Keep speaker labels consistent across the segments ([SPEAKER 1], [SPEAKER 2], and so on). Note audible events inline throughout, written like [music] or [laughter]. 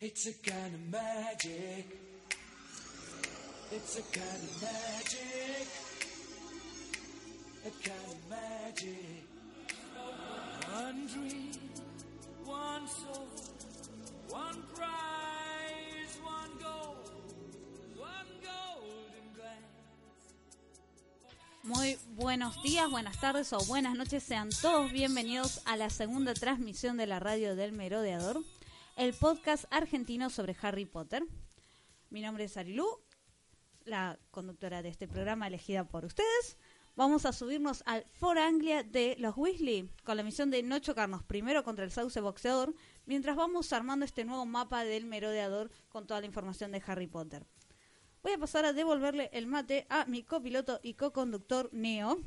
[SPEAKER 1] It's a kind of magic. It's a kind of magic. A kind of magic. One dream, one soul, one prize, one goal.
[SPEAKER 2] Muy buenos días, buenas tardes o buenas noches. Sean todos bienvenidos a la segunda transmisión de la radio del Merodeador, el podcast argentino sobre Harry Potter. Mi nombre es Arilú, la conductora de este programa elegida por ustedes. Vamos a subirnos al For Anglia de los Weasley con la misión de no chocarnos primero contra el sauce boxeador mientras vamos armando este nuevo mapa del Merodeador con toda la información de Harry Potter. Voy a pasar a devolverle el mate a mi copiloto y co-conductor Neo.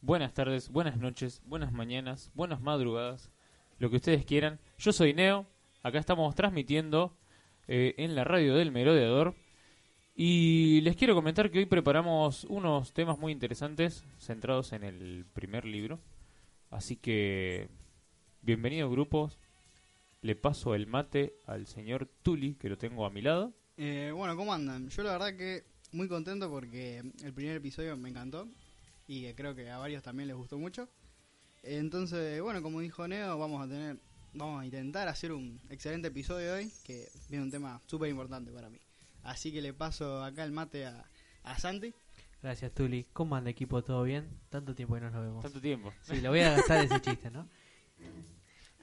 [SPEAKER 3] Buenas tardes, buenas noches, buenas mañanas, buenas madrugadas, lo que ustedes quieran. Yo soy Neo, acá estamos transmitiendo eh, en la radio del Merodeador y les quiero comentar que hoy preparamos unos temas muy interesantes centrados en el primer libro. Así que, bienvenidos grupos, le paso el mate al señor Tuli, que lo tengo a mi lado.
[SPEAKER 4] Eh, bueno, ¿cómo andan? Yo la verdad que muy contento porque el primer episodio me encantó y creo que a varios también les gustó mucho. Entonces, bueno, como dijo Neo, vamos a tener, vamos a intentar hacer un excelente episodio hoy, que viene un tema súper importante para mí. Así que le paso acá el mate a, a Santi.
[SPEAKER 5] Gracias, Tuli. ¿Cómo anda equipo? ¿Todo bien? Tanto tiempo que no nos vemos.
[SPEAKER 3] Tanto tiempo.
[SPEAKER 5] Sí, lo voy a gastar ese chiste, ¿no? [laughs]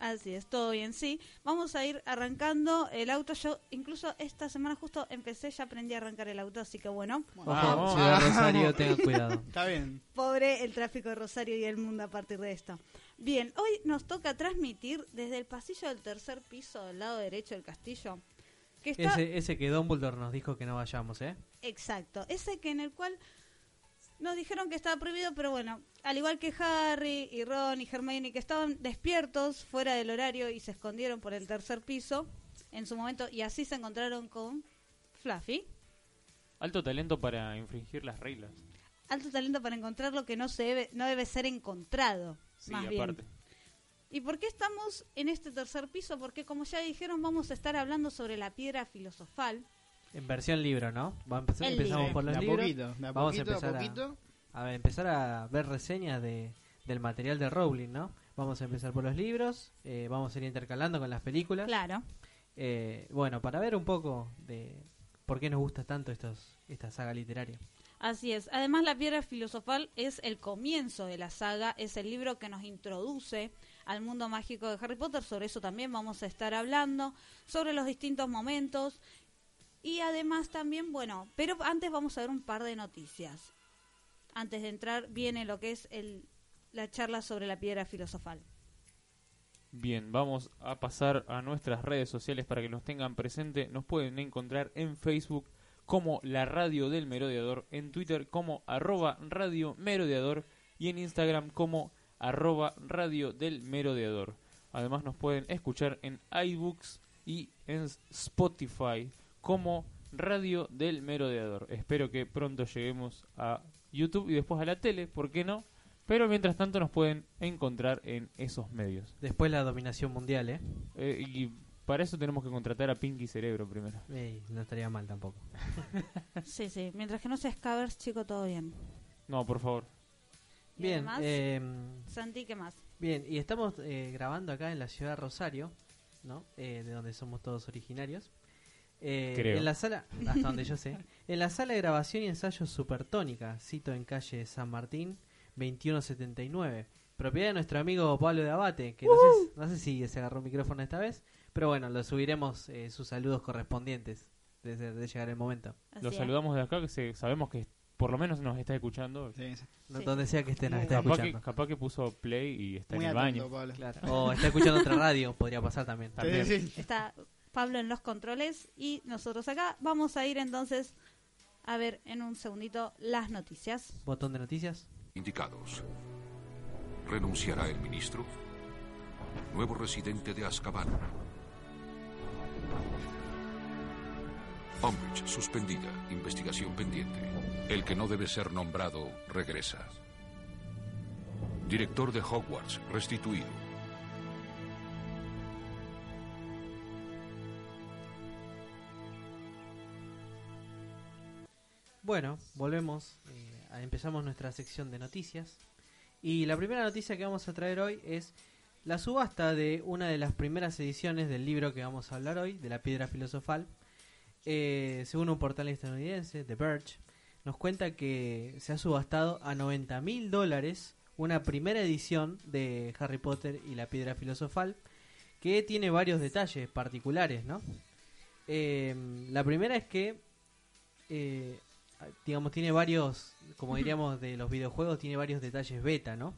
[SPEAKER 2] Así es, todo bien, sí. Vamos a ir arrancando el auto. Yo incluso esta semana justo empecé, ya aprendí a arrancar el auto, así que bueno,
[SPEAKER 5] Ojo. Ciudad [laughs] Rosario, tengan cuidado.
[SPEAKER 4] Está bien.
[SPEAKER 2] pobre el tráfico de Rosario y el mundo a partir de esto. Bien, hoy nos toca transmitir desde el pasillo del tercer piso del lado derecho del castillo. Que está
[SPEAKER 5] Ese, ese que Dumbledore nos dijo que no vayamos, ¿eh?
[SPEAKER 2] Exacto, ese que en el cual nos dijeron que estaba prohibido, pero bueno, al igual que Harry y Ron y Hermione que estaban despiertos fuera del horario y se escondieron por el tercer piso en su momento y así se encontraron con Fluffy.
[SPEAKER 3] Alto talento para infringir las reglas.
[SPEAKER 2] Alto talento para encontrar lo que no se debe, no debe ser encontrado.
[SPEAKER 3] Sí,
[SPEAKER 2] más bien.
[SPEAKER 3] aparte.
[SPEAKER 2] ¿Y por qué estamos en este tercer piso? Porque como ya dijeron, vamos a estar hablando sobre la piedra filosofal.
[SPEAKER 5] En versión libro, ¿no? Va a empezar-
[SPEAKER 2] El
[SPEAKER 5] empezamos
[SPEAKER 2] libro.
[SPEAKER 5] por los
[SPEAKER 4] de a
[SPEAKER 5] libros.
[SPEAKER 4] poquito, de a
[SPEAKER 5] Vamos a
[SPEAKER 4] poquito, a
[SPEAKER 5] empezar a-
[SPEAKER 4] poquito.
[SPEAKER 5] A ver, empezar a ver reseñas de, del material de Rowling, ¿no? Vamos a empezar por los libros, eh, vamos a ir intercalando con las películas.
[SPEAKER 2] Claro.
[SPEAKER 5] Eh, bueno, para ver un poco de por qué nos gusta tanto estos, esta saga literaria.
[SPEAKER 2] Así es. Además, la piedra filosofal es el comienzo de la saga, es el libro que nos introduce al mundo mágico de Harry Potter. Sobre eso también vamos a estar hablando, sobre los distintos momentos. Y además también, bueno, pero antes vamos a ver un par de noticias. Antes de entrar viene lo que es el, la charla sobre la piedra filosofal.
[SPEAKER 3] Bien, vamos a pasar a nuestras redes sociales para que nos tengan presente. Nos pueden encontrar en Facebook como la radio del merodeador, en Twitter como arroba radio merodeador y en Instagram como arroba radio del merodeador. Además nos pueden escuchar en iBooks y en Spotify como radio del merodeador. Espero que pronto lleguemos a YouTube y después a la tele, ¿por qué no? Pero mientras tanto nos pueden encontrar en esos medios.
[SPEAKER 5] Después la dominación mundial, ¿eh?
[SPEAKER 3] Eh, y para eso tenemos que contratar a Pinky Cerebro primero.
[SPEAKER 5] Ey, no estaría mal tampoco. [laughs]
[SPEAKER 2] Sí, sí. Mientras que no seas covers, chico, todo bien.
[SPEAKER 3] No, por favor.
[SPEAKER 2] ¿Y
[SPEAKER 5] Bien,
[SPEAKER 2] además?
[SPEAKER 5] eh,
[SPEAKER 2] Santi, ¿qué más?
[SPEAKER 5] bien, y estamos eh, grabando acá en la ciudad de Rosario, ¿no? Eh, de donde somos todos originarios. Eh,
[SPEAKER 3] Creo.
[SPEAKER 5] En la sala, [laughs] hasta donde yo sé, en la sala de grabación y ensayo Supertónica, cito en calle San Martín, 2179. Propiedad de nuestro amigo Pablo de Abate, que no, sé, no sé si se agarró un micrófono esta vez, pero bueno, lo subiremos eh, sus saludos correspondientes desde de llegar el momento.
[SPEAKER 2] Así
[SPEAKER 3] Los
[SPEAKER 2] es.
[SPEAKER 3] saludamos de acá, que se- sabemos que por lo menos nos está escuchando.
[SPEAKER 4] Sí, sí.
[SPEAKER 5] No-
[SPEAKER 2] Sí.
[SPEAKER 5] Donde sea que esté, nos
[SPEAKER 3] que,
[SPEAKER 5] escuchando.
[SPEAKER 3] capaz que puso play y está
[SPEAKER 4] Muy
[SPEAKER 3] en el
[SPEAKER 4] atento,
[SPEAKER 3] baño.
[SPEAKER 5] Claro. O está escuchando otra radio, podría pasar también.
[SPEAKER 3] También.
[SPEAKER 4] Sí, sí.
[SPEAKER 2] Está Pablo en los controles y nosotros acá. Vamos a ir entonces a ver en un segundito las noticias.
[SPEAKER 5] Botón de noticias.
[SPEAKER 6] Indicados. ¿Renunciará el ministro? Nuevo residente de Azkaban. Umbridge suspendida. Investigación pendiente. El que no debe ser nombrado regresa. Director de Hogwarts restituido.
[SPEAKER 5] Bueno, volvemos, eh, empezamos nuestra sección de noticias. Y la primera noticia que vamos a traer hoy es la subasta de una de las primeras ediciones del libro que vamos a hablar hoy, de la piedra filosofal. Eh, según un portal estadounidense, The Verge, nos cuenta que se ha subastado a 90 mil dólares una primera edición de Harry Potter y la piedra filosofal, que tiene varios detalles particulares, ¿no? Eh, la primera es que digamos, tiene varios, como diríamos de los videojuegos, tiene varios detalles beta, ¿no?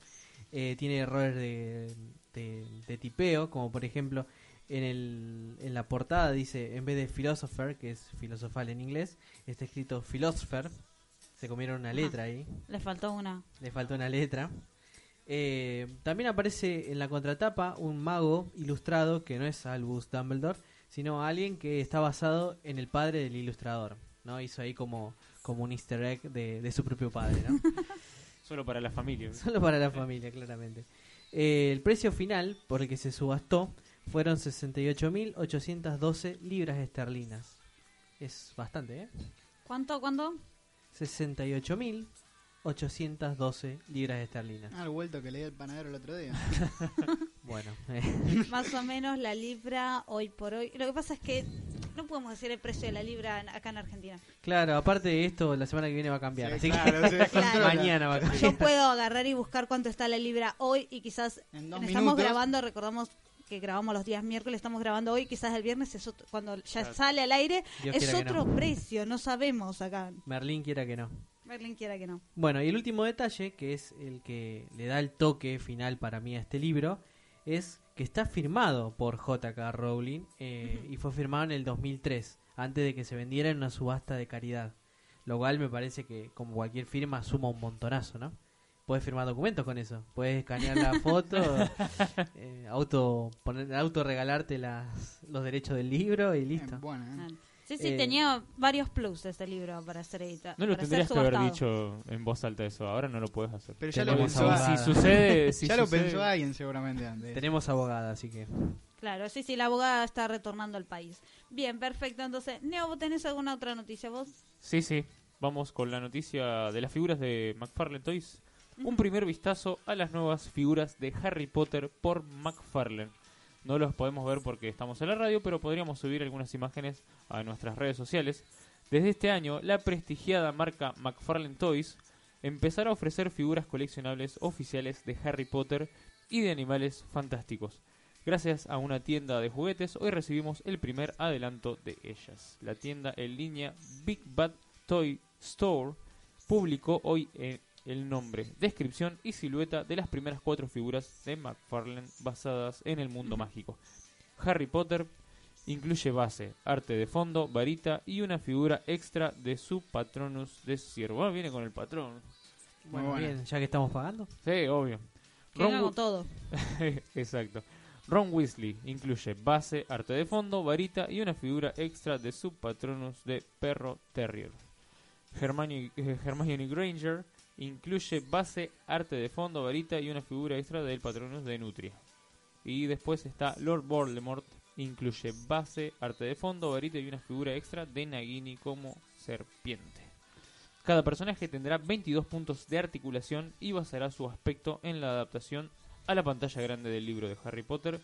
[SPEAKER 5] Eh, tiene errores de, de, de tipeo, como por ejemplo en, el, en la portada dice, en vez de philosopher, que es filosofal en inglés, está escrito philosopher. Se comieron una letra ahí,
[SPEAKER 2] Le faltó una.
[SPEAKER 5] le faltó una letra. Eh, también aparece en la contratapa un mago ilustrado que no es Albus Dumbledore, sino alguien que está basado en el padre del ilustrador. ¿No? Hizo ahí como, como un easter egg de, de su propio padre. ¿no? [laughs]
[SPEAKER 3] Solo para la familia. [laughs]
[SPEAKER 5] Solo para la familia, claramente. Eh, el precio final por el que se subastó fueron 68.812 libras esterlinas. Es bastante, ¿eh?
[SPEAKER 2] ¿Cuánto? ¿Cuánto?
[SPEAKER 5] 68.812 libras esterlinas.
[SPEAKER 4] Ah, el vuelto que leí el panadero el otro día. [laughs]
[SPEAKER 5] Bueno,
[SPEAKER 2] Más o menos la libra hoy por hoy. Lo que pasa es que no podemos decir el precio de la libra en- acá en Argentina.
[SPEAKER 5] claro, aparte de esto, la semana que viene va a cambiar.
[SPEAKER 4] Sí,
[SPEAKER 5] así
[SPEAKER 4] claro,
[SPEAKER 5] que [laughs]
[SPEAKER 2] Claro.
[SPEAKER 5] mañana va a cambiar.
[SPEAKER 2] Yo puedo agarrar y buscar cuánto está la libra hoy y quizás
[SPEAKER 4] En dos
[SPEAKER 2] estamos
[SPEAKER 4] minutos.
[SPEAKER 2] grabando, recordamos que grabamos los días miércoles, estamos grabando hoy, quizás el viernes es otro- cuando ya
[SPEAKER 3] Claro.
[SPEAKER 2] sale al aire
[SPEAKER 5] Dios
[SPEAKER 2] es otro
[SPEAKER 5] no.
[SPEAKER 2] precio, no sabemos acá.
[SPEAKER 5] Merlín quiera que no.
[SPEAKER 2] Merlin quiera que no.
[SPEAKER 5] Bueno, y el último detalle, que es el que le da el toque final para mí a este libro, es que está firmado por J.K. Rowling eh, y fue firmado en el 2003, antes de que se vendiera en una subasta de caridad. Lo cual me parece que, como cualquier firma, suma un montonazo, ¿no? Puedes firmar documentos con eso. Puedes escanear la foto, [laughs] eh, auto, poner, auto regalarte las, los derechos del libro y
[SPEAKER 4] Eh,
[SPEAKER 5] listo.
[SPEAKER 4] bueno, eh.
[SPEAKER 2] Sí, sí,
[SPEAKER 5] Eh,
[SPEAKER 2] tenía varios plus este libro para ser editado.
[SPEAKER 3] No lo tendrías que haber dicho en voz alta eso. Ahora no lo puedes hacer.
[SPEAKER 4] Pero ya lo pensó.
[SPEAKER 3] Si sucede, [laughs] si
[SPEAKER 4] ya lo pensó alguien seguramente antes.
[SPEAKER 5] Tenemos abogada, así que...
[SPEAKER 2] Claro, sí, sí, la abogada está retornando al país. Bien, perfecto. Entonces, Neo, ¿vos tenés alguna otra noticia vos?
[SPEAKER 3] Sí, sí. Vamos con la noticia de las figuras de McFarlane Toys. Un primer vistazo a las nuevas figuras de Harry Potter por McFarlane. No los podemos ver porque estamos en la radio, pero podríamos subir algunas imágenes a nuestras redes sociales. Desde este año, la prestigiada marca McFarlane Toys empezará a ofrecer figuras coleccionables oficiales de Harry Potter y de animales fantásticos. Gracias a una tienda de juguetes, hoy recibimos el primer adelanto de ellas. La tienda en línea Big Bad Toy Store publicó hoy eh, el nombre, descripción y silueta de las primeras cuatro figuras de McFarlane basadas en el mundo mágico. Harry Potter incluye base, arte de fondo, varita y una figura extra de su Patronus de ciervo. Bueno, viene con el patrón.
[SPEAKER 5] Bueno, bien, ya que estamos pagando.
[SPEAKER 3] Sí, obvio.
[SPEAKER 2] Que
[SPEAKER 3] Ron
[SPEAKER 2] todo. [laughs]
[SPEAKER 3] Exacto. Ron Weasley incluye base, arte de fondo, varita y una figura extra de su Patronus de perro terrier. Hermione, eh, Hermione Granger incluye base, arte de fondo, varita y una figura extra del Patronus de Nutria. Y después está Lord Voldemort, incluye base, arte de fondo, varita y una figura extra de Nagini como serpiente. Cada personaje tendrá 22 puntos de articulación y basará su aspecto en la adaptación a la pantalla grande del libro de Harry Potter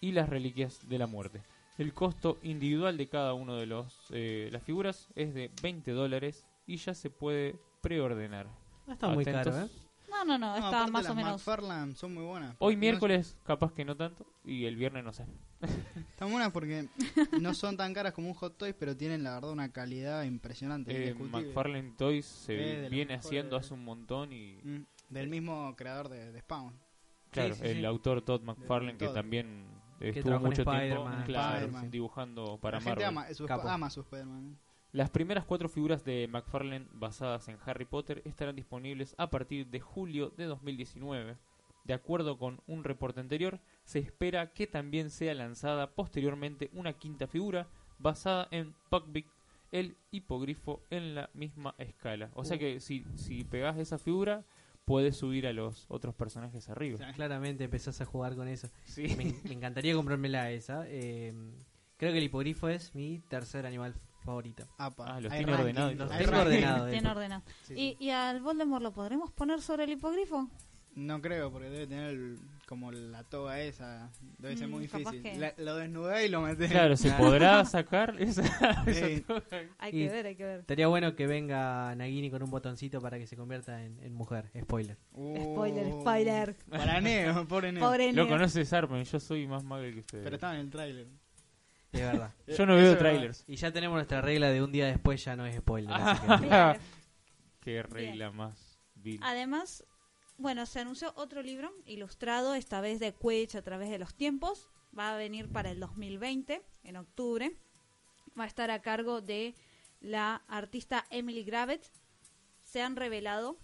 [SPEAKER 3] y las reliquias de la muerte. El costo individual de cada uno de los eh, las figuras es de 20 dólares y ya se puede preordenar.
[SPEAKER 5] No está muy
[SPEAKER 3] Atentos.
[SPEAKER 5] caro, ¿eh?
[SPEAKER 2] No, no, no, está
[SPEAKER 4] aparte
[SPEAKER 2] más
[SPEAKER 4] las
[SPEAKER 2] o menos.
[SPEAKER 4] McFarlane son muy buenas.
[SPEAKER 3] Hoy
[SPEAKER 4] No-
[SPEAKER 3] miércoles capaz que no tanto y el viernes no sé. [laughs]
[SPEAKER 4] están buenas porque no son tan caras como un Hot Toys, pero tienen la verdad una calidad impresionante.
[SPEAKER 3] Eh. McFarlane Toys se viene haciendo
[SPEAKER 4] de-
[SPEAKER 3] hace un montón y
[SPEAKER 4] Mm, del mismo creador de, de Spawn.
[SPEAKER 3] claro,
[SPEAKER 5] sí,
[SPEAKER 3] el
[SPEAKER 5] sí.
[SPEAKER 3] autor Todd McFarlane que también estuvo mucho tiempo claro, dibujando para
[SPEAKER 4] la gente
[SPEAKER 3] Marvel.
[SPEAKER 4] ama, su, ama su Spider-Man.
[SPEAKER 3] Las primeras cuatro figuras de McFarlane basadas en Harry Potter estarán disponibles a partir de julio de 2019. De acuerdo con un reporte anterior, se espera que también sea lanzada posteriormente una quinta figura basada en Buckbeak, el hipogrifo en la misma escala. O sea
[SPEAKER 5] Uh.
[SPEAKER 3] que si, si pegás esa figura, puedes subir a los otros personajes arriba.
[SPEAKER 5] Claramente empezás a jugar con eso.
[SPEAKER 3] Sí.
[SPEAKER 5] Me, me encantaría comprármela esa. eh, creo que el hipogrifo es mi tercer animal favorito.
[SPEAKER 4] Apa,
[SPEAKER 3] Ah, los
[SPEAKER 4] hay
[SPEAKER 3] tiene
[SPEAKER 4] ranking,
[SPEAKER 3] ordenados
[SPEAKER 5] Los
[SPEAKER 4] hay
[SPEAKER 5] tengo
[SPEAKER 4] ranking.
[SPEAKER 2] Tiene ordenado.
[SPEAKER 5] Sí,
[SPEAKER 2] ¿Y,
[SPEAKER 5] sí.
[SPEAKER 2] ¿Y al Voldemort lo podremos poner sobre el hipogrifo?
[SPEAKER 4] No creo, porque debe tener el- como la toga esa. Debe ser
[SPEAKER 2] Mm,
[SPEAKER 4] muy
[SPEAKER 2] capaz
[SPEAKER 4] difícil.
[SPEAKER 2] que-
[SPEAKER 4] La- lo desnudé y lo metés.
[SPEAKER 3] Claro, ¿se podrá [laughs] sacar esa, esa
[SPEAKER 4] Sí.
[SPEAKER 3] toga?
[SPEAKER 2] Hay
[SPEAKER 5] Y-
[SPEAKER 2] que ver, hay que ver.
[SPEAKER 5] Estaría bueno que venga Nagini con un botoncito para que se convierta en, en mujer. Spoiler.
[SPEAKER 4] Uh,
[SPEAKER 2] Spoiler, spoiler.
[SPEAKER 4] Para Neo, pobre [laughs] Neo.
[SPEAKER 2] Pobre
[SPEAKER 3] Lo
[SPEAKER 2] Neo.
[SPEAKER 3] conoce Sarpen, yo soy más mago que ustedes.
[SPEAKER 4] Pero estaba en el tráiler.
[SPEAKER 5] Es verdad.
[SPEAKER 3] Yo no veo trailers.
[SPEAKER 5] Y ya tenemos nuestra regla de un día después ya no es spoiler. así que-
[SPEAKER 2] Claro. [laughs]
[SPEAKER 3] Qué regla más vil.
[SPEAKER 2] Además, bueno, se anunció otro libro ilustrado, esta vez de Quidditch a través de los tiempos. Va a venir para el 2020, en octubre. Va a estar a cargo de la artista Emily Gravett. Se han revelado,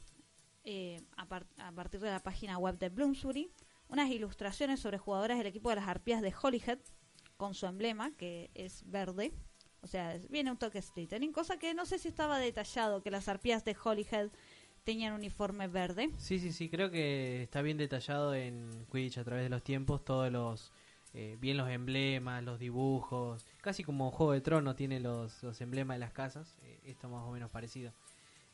[SPEAKER 2] eh, a, par- a partir de la página web de Bloomsbury, unas ilustraciones sobre jugadores del equipo de las arpías de Holyhead, con su emblema, que es verde. O sea, viene un toque Slytherin, cosa que no sé si estaba detallado, que las arpías de Holyhead tenían uniforme verde.
[SPEAKER 5] Sí, sí, sí, creo que está bien detallado en Quidditch a través de los tiempos, todos los, eh, bien los emblemas, los dibujos, casi como Juego de Tronos tiene los, los emblemas de las casas, eh, esto más o menos parecido.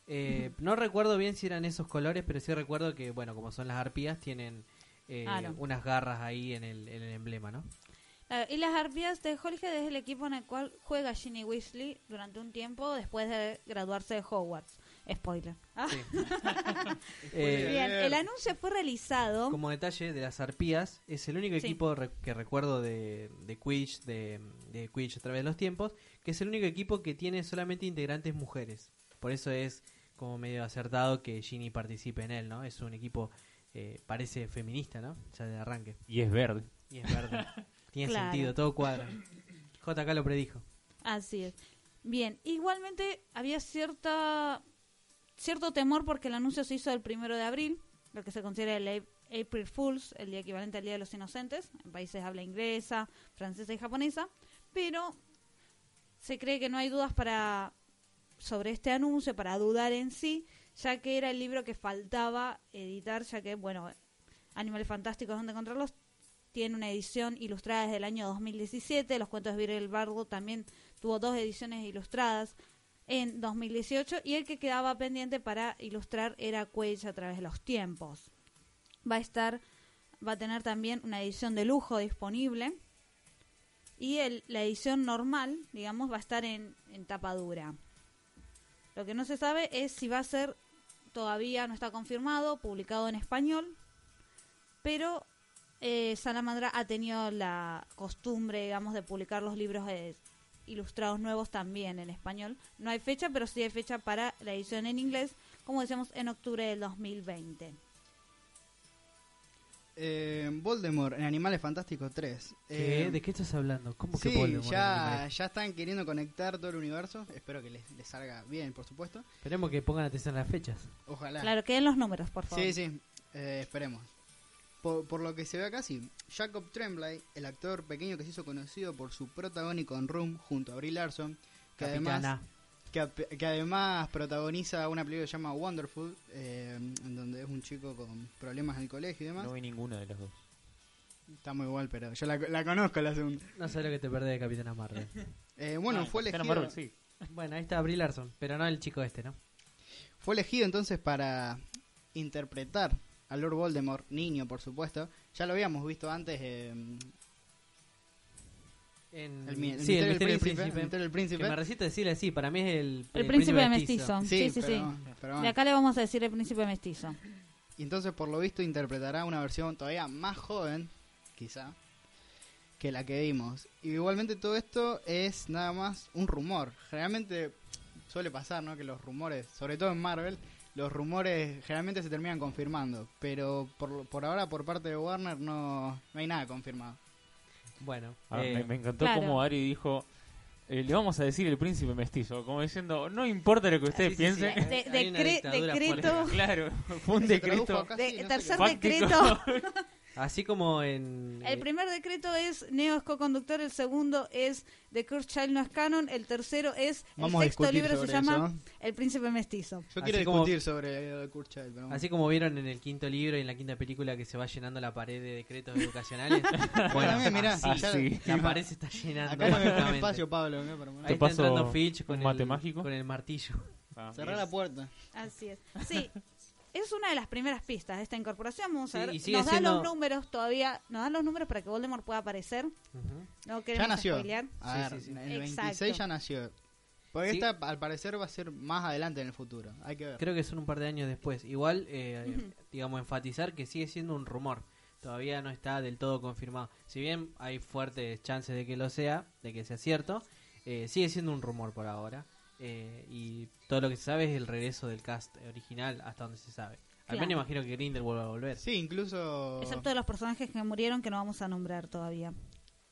[SPEAKER 5] Eh, no recuerdo bien si eran esos colores, pero sí recuerdo que, bueno, como son las arpías, tienen eh,
[SPEAKER 2] Claro.
[SPEAKER 5] unas garras ahí en el, en el emblema, ¿no?
[SPEAKER 2] Y las arpías de Holyhead es el equipo en el cual juega Ginny Weasley durante un tiempo después de graduarse de Hogwarts. Spoiler. Ah,
[SPEAKER 5] Sí. [laughs] Eh,
[SPEAKER 2] Bien, el anuncio fue realizado.
[SPEAKER 5] Como detalle de las arpías, es el único
[SPEAKER 2] Sí.
[SPEAKER 5] equipo re- que recuerdo de, de Quidditch, de, de Quidditch a través de los tiempos, que es el único equipo que tiene solamente integrantes mujeres. Por eso es como medio acertado que Ginny participe en él, ¿no? Es un equipo, eh, parece feminista, ¿no? Ya de arranque.
[SPEAKER 3] Y es verde.
[SPEAKER 5] Y es verde. [laughs] Tiene
[SPEAKER 2] Claro.
[SPEAKER 5] sentido, todo cuadra. JK lo predijo.
[SPEAKER 2] Así es. Bien, igualmente había cierta cierto temor porque el anuncio se hizo el primero de abril, lo que se considera el April Fools, el día equivalente al Día de los Inocentes, en países de habla inglesa, francesa y japonesa, pero se cree que no hay dudas para sobre este anuncio, para dudar en sí, ya que era el libro que faltaba editar, ya que, bueno, Animales Fantásticos, donde encontrarlos, tiene una edición ilustrada desde el año 2017, los cuentos de Virgil Bardo también tuvo dos ediciones ilustradas en 2018 y el que quedaba pendiente para ilustrar era Quage a través de los tiempos. Va a estar, va a tener también una edición de lujo disponible y el, la edición normal, digamos, va a estar en, en tapa dura. Lo que no se sabe es si va a ser, todavía no está confirmado, publicado en español, pero eh, Salamandra ha tenido la costumbre, digamos, de publicar los libros eh, ilustrados nuevos también en español. No hay fecha, pero sí hay fecha para la edición en inglés, como decíamos, en octubre del 2020.
[SPEAKER 4] Eh, Voldemort en Animales Fantásticos 3.
[SPEAKER 5] ¿Qué?
[SPEAKER 4] Eh,
[SPEAKER 5] ¿De qué estás hablando? ¿Cómo que Voldemort
[SPEAKER 4] ya, ya están queriendo conectar todo el universo. Espero que les, les salga bien, por supuesto.
[SPEAKER 5] Esperemos que pongan atención a las fechas.
[SPEAKER 4] Ojalá.
[SPEAKER 2] Claro, queden los números, por favor.
[SPEAKER 4] Sí, sí, eh, esperemos. Por, por lo que se ve acá, sí. Jacob Tremblay, el actor pequeño que se hizo conocido por su protagónico en Room junto a Brie Larson, que además, que, además protagoniza una película que se llama Wonderful, eh, en donde es un chico con problemas en el colegio y demás.
[SPEAKER 3] No vi ninguna de las dos.
[SPEAKER 4] Está muy igual, pero yo la, la conozco la segunda.
[SPEAKER 5] No sé lo que te perdés de Capitana Marvel. [laughs]
[SPEAKER 4] Eh, bueno, fue elegido,
[SPEAKER 3] Marvel, sí.
[SPEAKER 5] bueno, ahí está Brie Larson, pero no el chico este, ¿no?
[SPEAKER 4] fue elegido entonces para interpretar a Lord Voldemort, niño por supuesto. Ya lo habíamos visto antes eh,
[SPEAKER 5] En...
[SPEAKER 4] el, mi- el
[SPEAKER 5] sí,
[SPEAKER 4] misterio
[SPEAKER 5] el
[SPEAKER 4] del
[SPEAKER 5] misterio
[SPEAKER 4] príncipe,
[SPEAKER 5] del
[SPEAKER 4] el
[SPEAKER 5] príncipe.
[SPEAKER 4] misterio del príncipe.
[SPEAKER 5] Que me resisto a decirle así, para mí es el,
[SPEAKER 2] El príncipe mestizo. Sí, sí,
[SPEAKER 4] pero-
[SPEAKER 2] sí.
[SPEAKER 4] pero
[SPEAKER 2] De acá le vamos a decir el príncipe mestizo.
[SPEAKER 4] Y entonces, por lo visto, interpretará una versión todavía más joven, quizá, que la que vimos. Y igualmente todo esto es nada más un rumor. Generalmente suele pasar, ¿no? Que los rumores, sobre todo en Marvel, los rumores generalmente se terminan confirmando. Pero por, por ahora, por parte de Warner, no, no hay nada confirmado.
[SPEAKER 5] Bueno,
[SPEAKER 3] Ah,
[SPEAKER 5] eh,
[SPEAKER 3] me, me encantó
[SPEAKER 2] claro.
[SPEAKER 3] como Ari dijo, eh, le vamos a decir el príncipe mestizo, como diciendo, no importa lo que ustedes
[SPEAKER 5] sí, sí, sí.
[SPEAKER 3] piensen.
[SPEAKER 2] De- decre-
[SPEAKER 5] dictadura
[SPEAKER 2] decreto, [laughs]
[SPEAKER 3] Claro, fue un decreto
[SPEAKER 4] sí,
[SPEAKER 2] de-
[SPEAKER 4] no
[SPEAKER 2] tercer decreto [laughs]
[SPEAKER 5] Así como en...
[SPEAKER 2] El
[SPEAKER 5] eh,
[SPEAKER 2] primer decreto es Neo es co-conductor, el segundo es The Cursed Child no es canon, el tercero es
[SPEAKER 4] Vamos
[SPEAKER 2] el sexto libro se
[SPEAKER 4] sobre
[SPEAKER 2] llama
[SPEAKER 4] eso.
[SPEAKER 2] El Príncipe Mestizo.
[SPEAKER 4] Yo quiero
[SPEAKER 5] Así como-
[SPEAKER 4] discutir sobre Kurt Child, pero bueno.
[SPEAKER 5] Así como vieron en el quinto libro y en la quinta película que se va llenando la pared de decretos educacionales. [laughs] bueno,
[SPEAKER 4] También, mirá,
[SPEAKER 5] así,
[SPEAKER 3] sí.
[SPEAKER 5] la pared [laughs] se está llenando.
[SPEAKER 4] Acá no me espacio, Pablo. ¿no? Para
[SPEAKER 5] Ahí
[SPEAKER 3] Te
[SPEAKER 5] está
[SPEAKER 3] paso
[SPEAKER 5] entrando con el,
[SPEAKER 3] mágico.
[SPEAKER 5] con el martillo.
[SPEAKER 3] Ah, bien.
[SPEAKER 4] la puerta.
[SPEAKER 2] Así es. Sí, [laughs] es una de las primeras pistas de esta incorporación. Vamos a
[SPEAKER 5] Sí,
[SPEAKER 2] ver. Nos dan los números todavía. Nos dan los números para que Voldemort pueda aparecer. No queremos
[SPEAKER 4] Ya nació.
[SPEAKER 2] spoilear.
[SPEAKER 4] A
[SPEAKER 5] Sí,
[SPEAKER 4] ver,
[SPEAKER 5] sí, sí.
[SPEAKER 4] en el
[SPEAKER 2] Exacto.
[SPEAKER 4] 26 ya nació. Porque
[SPEAKER 5] Sí.
[SPEAKER 4] esta, al parecer, va a ser más adelante en el futuro. Hay que ver.
[SPEAKER 5] Creo que son un par de años después. Igual, eh, digamos, enfatizar que sigue siendo un rumor. Todavía no está del todo confirmado. Si bien hay fuertes chances de que lo sea, de que sea cierto, eh, sigue siendo un rumor por ahora. Eh, y todo lo que se sabe es el regreso del cast original hasta donde se sabe. Al menos imagino que Grindel vuelva a volver.
[SPEAKER 4] Sí, incluso
[SPEAKER 2] Excepto de los personajes que murieron que no vamos a nombrar todavía.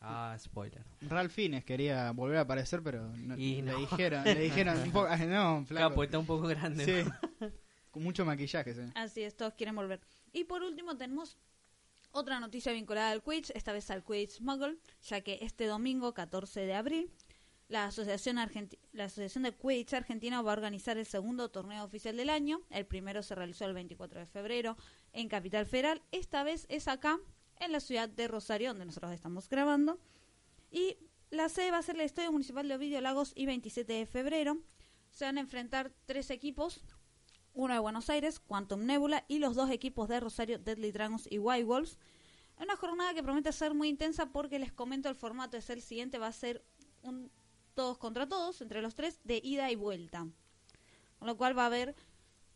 [SPEAKER 5] Ah, spoiler.
[SPEAKER 4] Ralph Fiennes quería volver a aparecer, pero no-
[SPEAKER 5] Y
[SPEAKER 4] le dijeron, le dijeron [laughs] un poco, no, flaco.
[SPEAKER 5] Capo, está un poco grande.
[SPEAKER 4] Sí. [laughs] Con mucho maquillaje, sí.
[SPEAKER 2] Así es, todos quieren volver. Y por último tenemos otra noticia vinculada al Quidditch, esta vez al Quidditch Muggle, ya que este domingo 14 de abril la Asociación, Argenti- la Asociación de Quidditch Argentina va a organizar el segundo torneo oficial del año. El primero se realizó el 24 de febrero en Capital Federal. Esta vez es acá, en la ciudad de Rosario, donde nosotros estamos grabando. Y la sede va a ser el Estadio Municipal de Ovidio Lagos y 27 de febrero. Se van a enfrentar tres equipos, uno de Buenos Aires, Quantum Nebula, y los dos equipos de Rosario, Deadly Dragons y White Wolves. Una jornada que promete ser muy intensa porque les comento el formato es el siguiente, va a ser un todos contra todos, entre los tres, de ida y vuelta. Con lo cual va a haber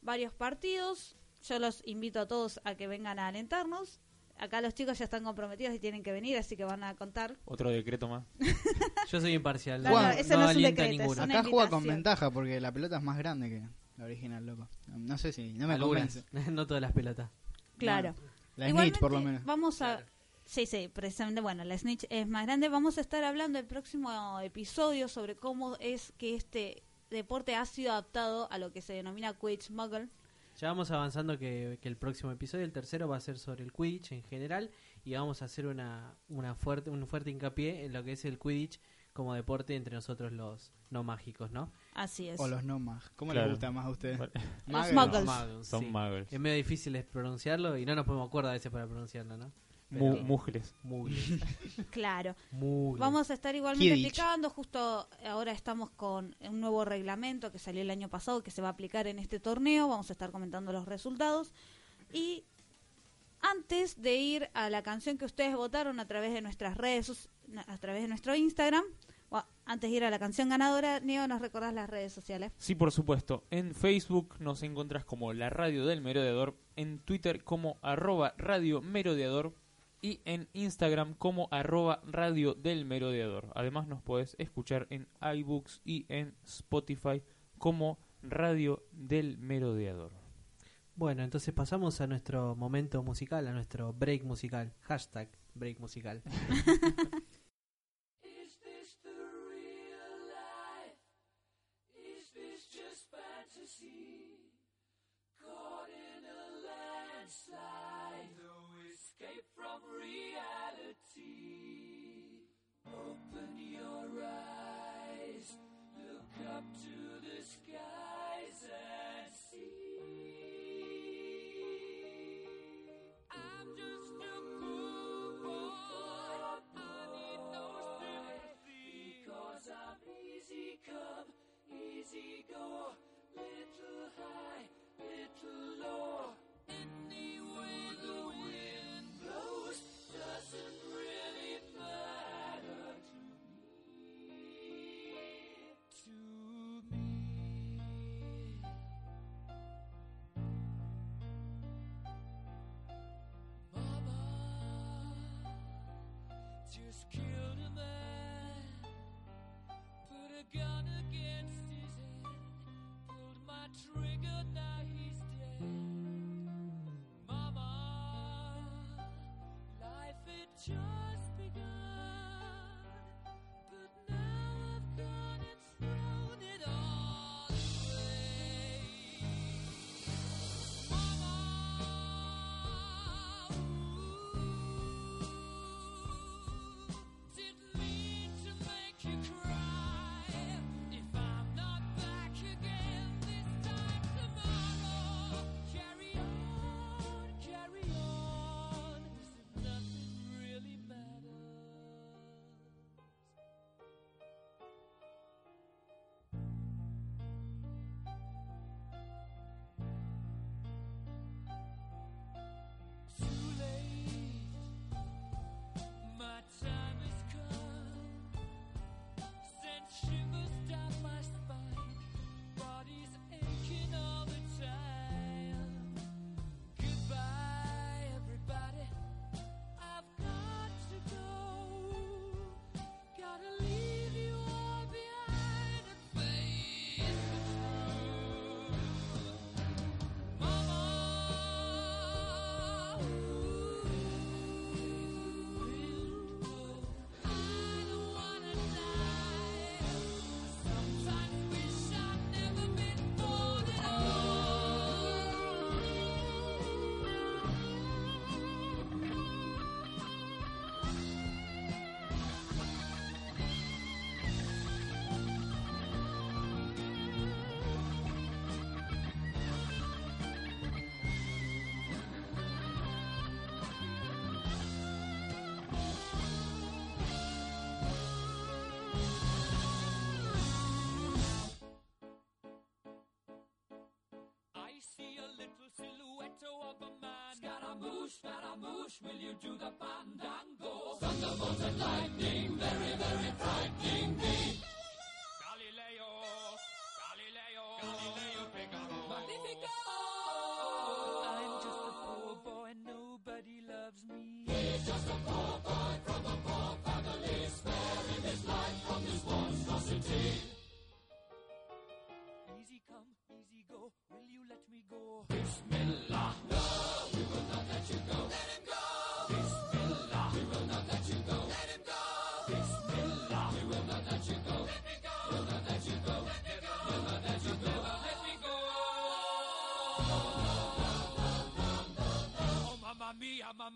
[SPEAKER 2] varios partidos. Yo los invito a todos a que vengan a alentarnos. Acá los chicos ya están comprometidos y tienen que venir, así que van a contar.
[SPEAKER 3] Otro decreto más. [laughs]
[SPEAKER 5] Yo soy imparcial.
[SPEAKER 2] No,
[SPEAKER 4] no,
[SPEAKER 5] no,
[SPEAKER 4] ese
[SPEAKER 2] no es un decreto,
[SPEAKER 5] ninguno.
[SPEAKER 2] es
[SPEAKER 4] Acá juega con ventaja porque la pelota es más grande que la original, loco. No sé si, no me
[SPEAKER 5] Algunas,
[SPEAKER 4] convence. [laughs]
[SPEAKER 5] no todas las pelotas.
[SPEAKER 2] Claro.
[SPEAKER 4] La Snitch, por lo menos.
[SPEAKER 2] Vamos a.
[SPEAKER 5] Claro.
[SPEAKER 2] Sí, sí, precisamente, bueno, la Snitch es más grande. Vamos a estar hablando el próximo episodio sobre cómo es que este deporte ha sido adaptado a lo que se denomina Quidditch Muggle.
[SPEAKER 5] Ya vamos avanzando que, que el próximo episodio, el tercero, va a ser sobre el Quidditch en general y vamos a hacer una, una fuerte, un fuerte hincapié en lo que es el Quidditch como deporte entre nosotros los no mágicos, ¿no?
[SPEAKER 2] Así es.
[SPEAKER 4] O los no mag. ¿Cómo
[SPEAKER 3] Claro.
[SPEAKER 4] les gusta más a ustedes?
[SPEAKER 2] Los
[SPEAKER 4] Muggles.
[SPEAKER 2] muggles.
[SPEAKER 5] Muggles,
[SPEAKER 3] Son
[SPEAKER 5] sí.
[SPEAKER 3] muggles.
[SPEAKER 5] Es medio difícil pronunciarlo y no nos podemos acordar a veces para pronunciarlo, ¿no?
[SPEAKER 3] Mu- Mugles.
[SPEAKER 5] Muggles. [laughs]
[SPEAKER 2] Claro.
[SPEAKER 5] Muggles.
[SPEAKER 2] Vamos a estar igualmente explicando, justo ahora estamos con un nuevo reglamento que salió el año pasado que se va a aplicar en este torneo, vamos a estar comentando los resultados y antes de ir a la canción que ustedes votaron a través de nuestras redes, a través de nuestro Instagram, o antes de ir a la canción ganadora, Neo, ¿nos recordás las redes sociales?
[SPEAKER 3] Sí, por supuesto. En Facebook nos encontrás como la radio del merodeador, en Twitter como arroba radio merodeador y en Instagram como arroba radio del merodeador. Además nos podés escuchar en iBooks y en Spotify como radio del merodeador.
[SPEAKER 5] Bueno, entonces pasamos a nuestro momento musical, a nuestro break musical. Hashtag break musical. [laughs]
[SPEAKER 1] against his head, pulled my trigger, now he's Scaramouche, Scaramouche, will you do the fandango? Thunderbolt and lightning, very, very frightening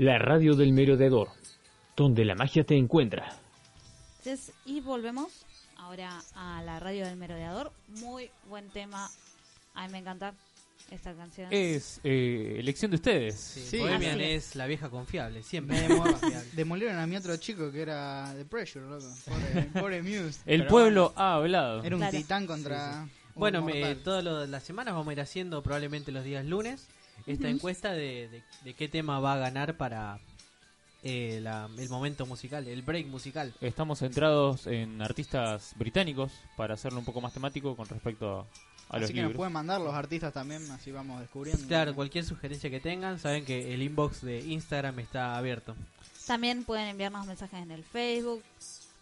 [SPEAKER 7] La radio del merodeador, donde la magia te encuentra.
[SPEAKER 2] Entonces, y volvemos ahora a la radio del merodeador. Muy buen tema. A mí me encanta esta canción.
[SPEAKER 3] Es eh, elección de ustedes.
[SPEAKER 5] Sí,
[SPEAKER 4] Sí,
[SPEAKER 5] Bohemian es la vieja confiable, siempre. [laughs]
[SPEAKER 4] Demo- demolieron a mi otro chico que era The Pressure, loco. Pobre, [laughs] pobre Muse.
[SPEAKER 3] El
[SPEAKER 4] Pero
[SPEAKER 3] pueblo ha hablado.
[SPEAKER 4] era un
[SPEAKER 2] Claro.
[SPEAKER 4] titán contra.
[SPEAKER 5] Bueno, me, todas las semanas vamos a ir haciendo probablemente los días lunes esta encuesta de, de- de qué tema va a ganar para eh, la- el momento musical, el break musical.
[SPEAKER 3] Estamos centrados en artistas británicos para hacerlo un poco más temático con respecto a, a los
[SPEAKER 4] Así que nos pueden mandar los artistas también, así vamos descubriendo.
[SPEAKER 5] Claro, cualquier sugerencia que tengan, saben que el inbox de Instagram está abierto.
[SPEAKER 2] También pueden enviarnos mensajes en el Facebook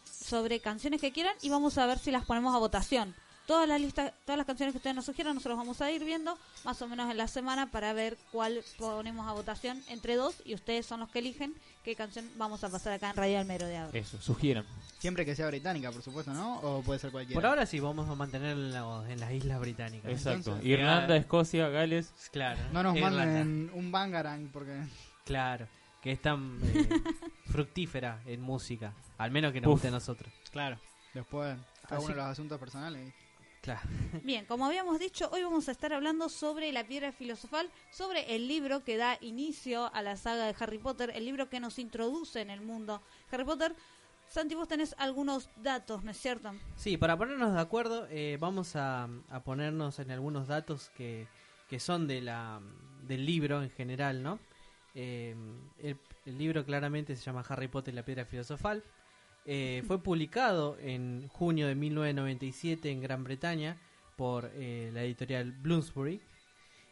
[SPEAKER 2] sobre canciones que quieran y vamos a ver si las ponemos a votación. Todas las listas, todas las canciones que ustedes nos sugieran, nosotros vamos a ir viendo más o menos en la semana para ver cuál ponemos a votación entre dos y ustedes son los que eligen qué canción vamos a pasar acá en Radio del Merodeador.
[SPEAKER 3] Eso, sugieran.
[SPEAKER 4] Siempre que sea británica, por supuesto, ¿no? O puede ser cualquiera.
[SPEAKER 5] Por ahora sí, vamos a mantenerlo en, la- en las Islas Británicas.
[SPEAKER 3] Exacto.
[SPEAKER 4] Entonces-
[SPEAKER 3] Irlanda, Escocia, Gales.
[SPEAKER 5] Claro.
[SPEAKER 4] No nos
[SPEAKER 5] Irlanda.
[SPEAKER 4] manden un Bangarang porque.
[SPEAKER 5] Claro, que es tan eh, [laughs] fructífera en música. Al menos que nos
[SPEAKER 3] Uf.
[SPEAKER 5] guste a nosotros.
[SPEAKER 4] Claro. Después, cada
[SPEAKER 5] Así-
[SPEAKER 4] uno de los asuntos personales.
[SPEAKER 5] Claro. [laughs]
[SPEAKER 2] Bien, como habíamos dicho, hoy vamos a estar hablando sobre la piedra filosofal, sobre el libro que da inicio a la saga de Harry Potter, el libro que nos introduce en el mundo Harry Potter. Santi, vos tenés algunos datos, ¿no es cierto?
[SPEAKER 5] Sí, para ponernos de acuerdo, eh, vamos a, a ponernos en algunos datos que, que son de la, del libro en general, ¿no? Eh, el, el libro claramente se llama Harry Potter y la piedra filosofal. Eh, fue publicado en junio de 1997 en Gran Bretaña por eh, la editorial Bloomsbury.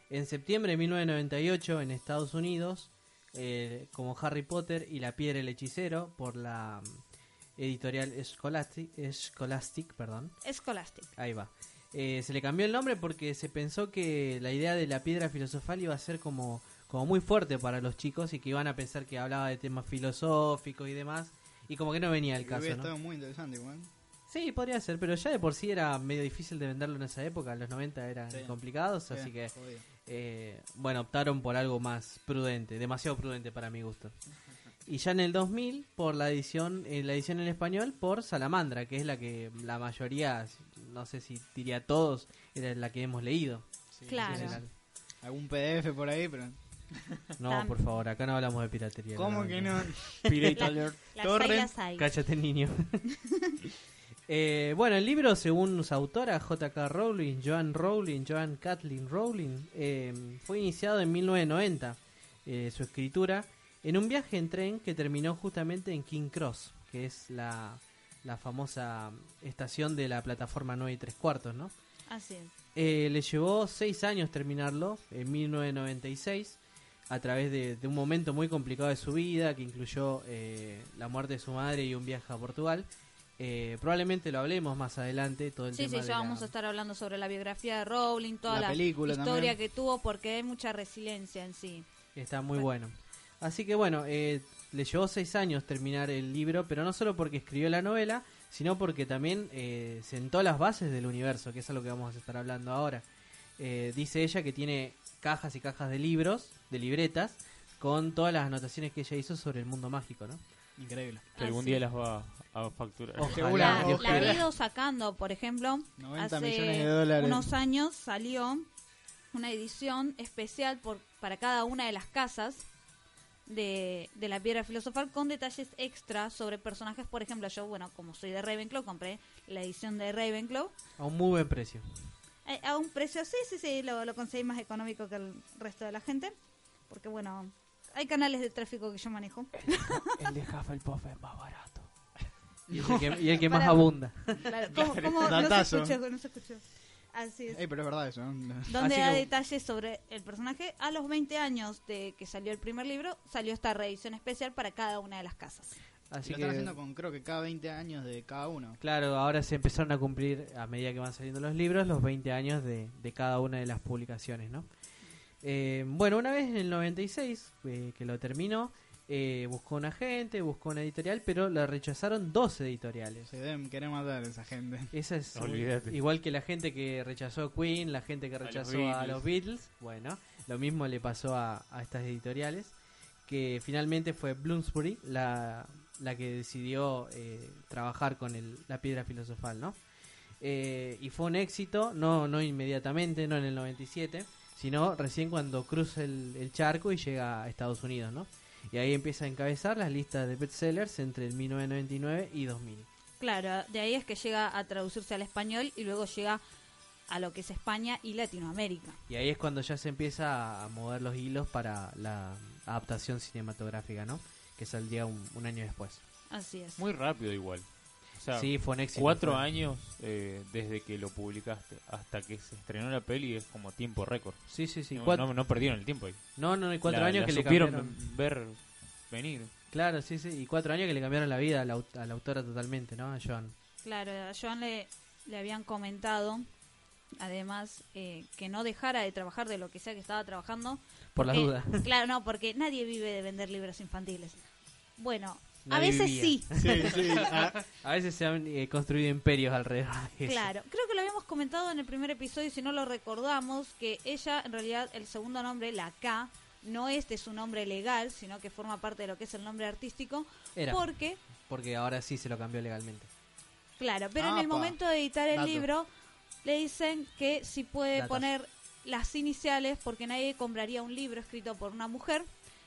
[SPEAKER 5] En septiembre de 1998 en Estados Unidos eh, como Harry Potter y la piedra del hechicero por la mm, editorial Scholastic, Scholastic perdón.
[SPEAKER 2] Scholastic.
[SPEAKER 5] Ahí va. Eh, se le cambió el nombre porque se pensó que la idea de la piedra filosofal iba a ser como, como muy fuerte para los chicos y que iban a pensar que hablaba de temas filosóficos y demás. Y como que no venía el caso,
[SPEAKER 4] hubiera
[SPEAKER 5] ¿no?
[SPEAKER 4] estado muy interesante igual.
[SPEAKER 5] Sí, podría ser, pero ya de por sí era medio difícil de venderlo en esa época. En los 90 eran
[SPEAKER 4] Sí.
[SPEAKER 5] complicados, así
[SPEAKER 4] Sí,
[SPEAKER 5] que, eh, bueno, optaron por algo más prudente, demasiado prudente para mi gusto. Y ya en el 2000, por la edición, eh, la edición en español, por Salamandra, que es la que la mayoría, no sé si diría todos, era la que hemos leído.
[SPEAKER 4] Sí,
[SPEAKER 2] Claro.
[SPEAKER 4] Algún PDF por ahí, pero. [laughs]
[SPEAKER 5] No, por favor, acá no hablamos de piratería.
[SPEAKER 4] ¿Cómo que no? [laughs]
[SPEAKER 3] Pirate Alert.
[SPEAKER 2] Las
[SPEAKER 4] Torre.
[SPEAKER 2] hay, las hay.
[SPEAKER 5] Cállate, niño. [laughs] Eh, bueno, el libro, según su autora, J.K. Rowling, Joan Rowling, Joan Kathleen Rowling, eh, fue iniciado en 1990, eh, su escritura, en un viaje en tren que terminó justamente en King Cross, que es la, la famosa estación de la plataforma 9 y 3 cuartos, ¿no?
[SPEAKER 2] Así es.
[SPEAKER 5] Eh, le llevó seis años terminarlo, en 1996, a través de, de un momento muy complicado de su vida, que incluyó eh, la muerte de su madre y un viaje a Portugal. Eh, probablemente lo hablemos más adelante, todo el
[SPEAKER 2] Sí,
[SPEAKER 5] tema
[SPEAKER 2] sí, ya
[SPEAKER 5] la-
[SPEAKER 2] vamos a estar hablando sobre la biografía de Rowling, toda
[SPEAKER 4] La
[SPEAKER 2] la,
[SPEAKER 4] película
[SPEAKER 2] historia
[SPEAKER 4] también.
[SPEAKER 2] que tuvo, porque hay mucha resiliencia en sí.
[SPEAKER 5] Está muy bueno. Así que bueno, eh, le llevó seis años terminar el libro, pero no solo porque escribió la novela, sino porque también eh, sentó las bases del universo, que es a lo que vamos a estar hablando ahora. Dice ella que tiene cajas y cajas de libros, de libretas, con todas las anotaciones que ella hizo sobre el mundo mágico, ¿no?
[SPEAKER 4] Increíble.
[SPEAKER 3] Que algún
[SPEAKER 2] Así
[SPEAKER 3] día las va a facturar.
[SPEAKER 5] Ojalá,
[SPEAKER 2] La, la ha ido sacando, por ejemplo,
[SPEAKER 4] 90
[SPEAKER 2] hace
[SPEAKER 4] millones de dólares.
[SPEAKER 2] unos años salió una edición especial por, para cada una de las casas de, de la piedra filosofal con detalles extra sobre personajes. Por ejemplo, yo, bueno, como soy de Ravenclaw, compré la edición de Ravenclaw
[SPEAKER 5] A un muy buen precio.
[SPEAKER 2] A un precio, sí, sí, sí, lo, lo conseguí más económico que el resto de la gente. Porque, bueno, hay canales de tráfico que yo manejo.
[SPEAKER 3] El de Hufflepuff es más barato.
[SPEAKER 5] Y el que, y el que [laughs] más
[SPEAKER 2] Para-
[SPEAKER 5] abunda.
[SPEAKER 2] Claro, ¿cómo, cómo? No se escuchó, no se escuchó. Así es.
[SPEAKER 4] Ey, pero es verdad eso, ¿no?
[SPEAKER 2] donde
[SPEAKER 5] Así que-
[SPEAKER 2] detalles sobre el personaje. A los 20 años de que salió el primer libro, salió esta reedición especial para cada una de las casas.
[SPEAKER 5] Así
[SPEAKER 4] lo
[SPEAKER 5] que,
[SPEAKER 4] están haciendo con creo que cada 20 años de cada uno.
[SPEAKER 5] claro, ahora se empezaron a cumplir, a medida que van saliendo los libros, los 20 años de, de cada una de las publicaciones, ¿no? Eh, bueno, una vez en el 96, eh, que lo terminó, eh, buscó un agente, buscó una editorial, pero le rechazaron dos editoriales.
[SPEAKER 4] Se deben querer matar a esa gente.
[SPEAKER 5] Esa es
[SPEAKER 3] Olvídate.
[SPEAKER 5] igual que la gente que rechazó Queen, la gente que
[SPEAKER 3] los
[SPEAKER 5] rechazó a
[SPEAKER 3] Beatles.
[SPEAKER 5] los Beatles. Bueno, lo mismo le pasó a, a estas editoriales, que finalmente fue Bloomsbury la, la que decidió eh, trabajar con el- la piedra filosofal, ¿no? Eh, y fue un éxito, no, no inmediatamente, no en el 97, sino recién cuando cruza el, el charco y llega a Estados Unidos, ¿no? Y ahí empieza a encabezar las listas de bestsellers entre el 1999 y 2000.
[SPEAKER 2] Claro, de ahí es que llega a traducirse al español y luego llega a lo que es España y Latinoamérica.
[SPEAKER 5] Y ahí es cuando ya se empieza a mover los hilos para la adaptación cinematográfica, ¿no? Que saldría un, un año después.
[SPEAKER 2] Así es.
[SPEAKER 3] Muy rápido igual. O sea,
[SPEAKER 5] sí, fue un éxito.
[SPEAKER 3] cuatro
[SPEAKER 5] fue.
[SPEAKER 3] años eh, desde que lo publicaste hasta que se estrenó la peli es como tiempo récord.
[SPEAKER 5] Sí, sí, sí.
[SPEAKER 3] no,
[SPEAKER 5] cuatro,
[SPEAKER 3] no, no perdieron el tiempo ahí.
[SPEAKER 5] no, no, y cuatro
[SPEAKER 3] La-
[SPEAKER 5] años
[SPEAKER 3] la
[SPEAKER 5] que le cambiaron.
[SPEAKER 3] ver venir.
[SPEAKER 5] Claro, sí, sí. Y cuatro años que le cambiaron la vida a la, a la autora totalmente, ¿no? A Joan.
[SPEAKER 2] Claro, a Joan le, le habían comentado, además, eh, que no dejara de trabajar de lo que sea que estaba trabajando.
[SPEAKER 5] Por la
[SPEAKER 2] porque-
[SPEAKER 5] duda. [laughs]
[SPEAKER 2] Claro, no, porque nadie vive de vender libros infantiles. Bueno, a veces
[SPEAKER 5] vivía.
[SPEAKER 2] sí.
[SPEAKER 4] Sí, [laughs] sí. ah,
[SPEAKER 5] A veces se han eh, construido imperios alrededor de eso.
[SPEAKER 2] Claro, creo que lo habíamos comentado en el primer episodio, si no lo recordamos, que ella, en realidad, el segundo nombre, la K, no es de su nombre legal, sino que forma parte de lo que es el nombre artístico,
[SPEAKER 5] Era.
[SPEAKER 2] porque,
[SPEAKER 5] Porque ahora sí se lo cambió legalmente.
[SPEAKER 2] claro, pero en el momento de editar el
[SPEAKER 4] Dato.
[SPEAKER 2] libro, le dicen que si puede poner las iniciales, porque nadie compraría un libro escrito por una mujer,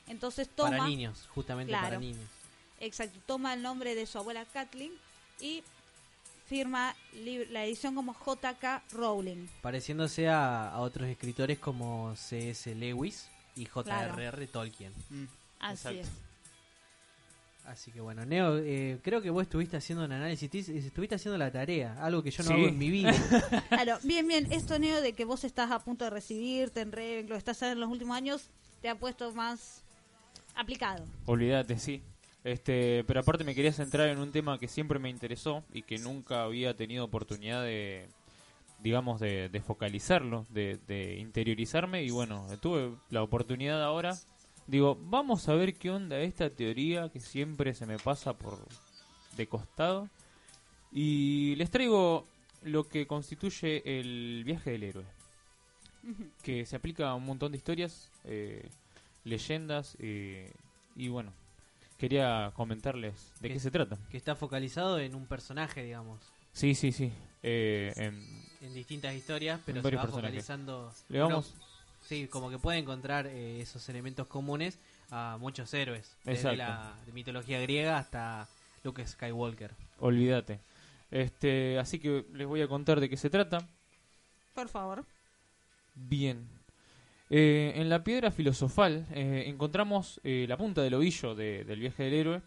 [SPEAKER 2] entonces toma,
[SPEAKER 5] Para niños, justamente para
[SPEAKER 2] Claro.
[SPEAKER 5] niños.
[SPEAKER 2] exacto, toma el nombre de su abuela Kathleen y firma la edición como JK Rowling.
[SPEAKER 5] Pareciéndose a, a otros escritores como C.S. Lewis y J.R.R. Tolkien.
[SPEAKER 4] mm.
[SPEAKER 2] Así
[SPEAKER 3] Exacto.
[SPEAKER 2] es.
[SPEAKER 5] Así que bueno, Neo, eh, creo que vos estuviste haciendo un análisis, estuviste haciendo la tarea, algo que yo no
[SPEAKER 3] Sí.
[SPEAKER 5] hago en mi vida. [laughs]
[SPEAKER 2] Claro, bien, bien. Esto, Neo, de que vos estás a punto de recibirte en Ravenclaw, estás en los últimos años, te ha puesto más aplicado.
[SPEAKER 3] Olvídate, sí. Este, pero aparte me quería centrar en un tema que siempre me interesó y que nunca había tenido oportunidad de, digamos, de, de focalizarlo, de, de interiorizarme y bueno, tuve la oportunidad ahora. Digo, vamos a ver qué onda esta teoría que siempre se me pasa por de costado. Y les traigo lo que constituye el viaje del héroe, que se aplica a un montón de historias, eh, leyendas eh, y bueno, quería comentarles de
[SPEAKER 5] ¿Qué?
[SPEAKER 3] qué se trata.
[SPEAKER 5] Que está focalizado en un personaje, digamos.
[SPEAKER 3] Sí, sí, sí. eh, en-
[SPEAKER 5] En distintas historias, pero se va
[SPEAKER 3] personajes.
[SPEAKER 5] focalizando.
[SPEAKER 3] le vamos,
[SPEAKER 5] sí, como que puede encontrar eh, esos elementos comunes a muchos héroes. Desde
[SPEAKER 3] Exacto.
[SPEAKER 5] la de mitología griega hasta Luke Skywalker.
[SPEAKER 3] olvídate. Este, así que les voy a contar de qué se trata.
[SPEAKER 2] Por favor.
[SPEAKER 3] Bien. Eh, en la piedra filosofal eh, encontramos eh, la punta del ovillo de- del viaje del héroe.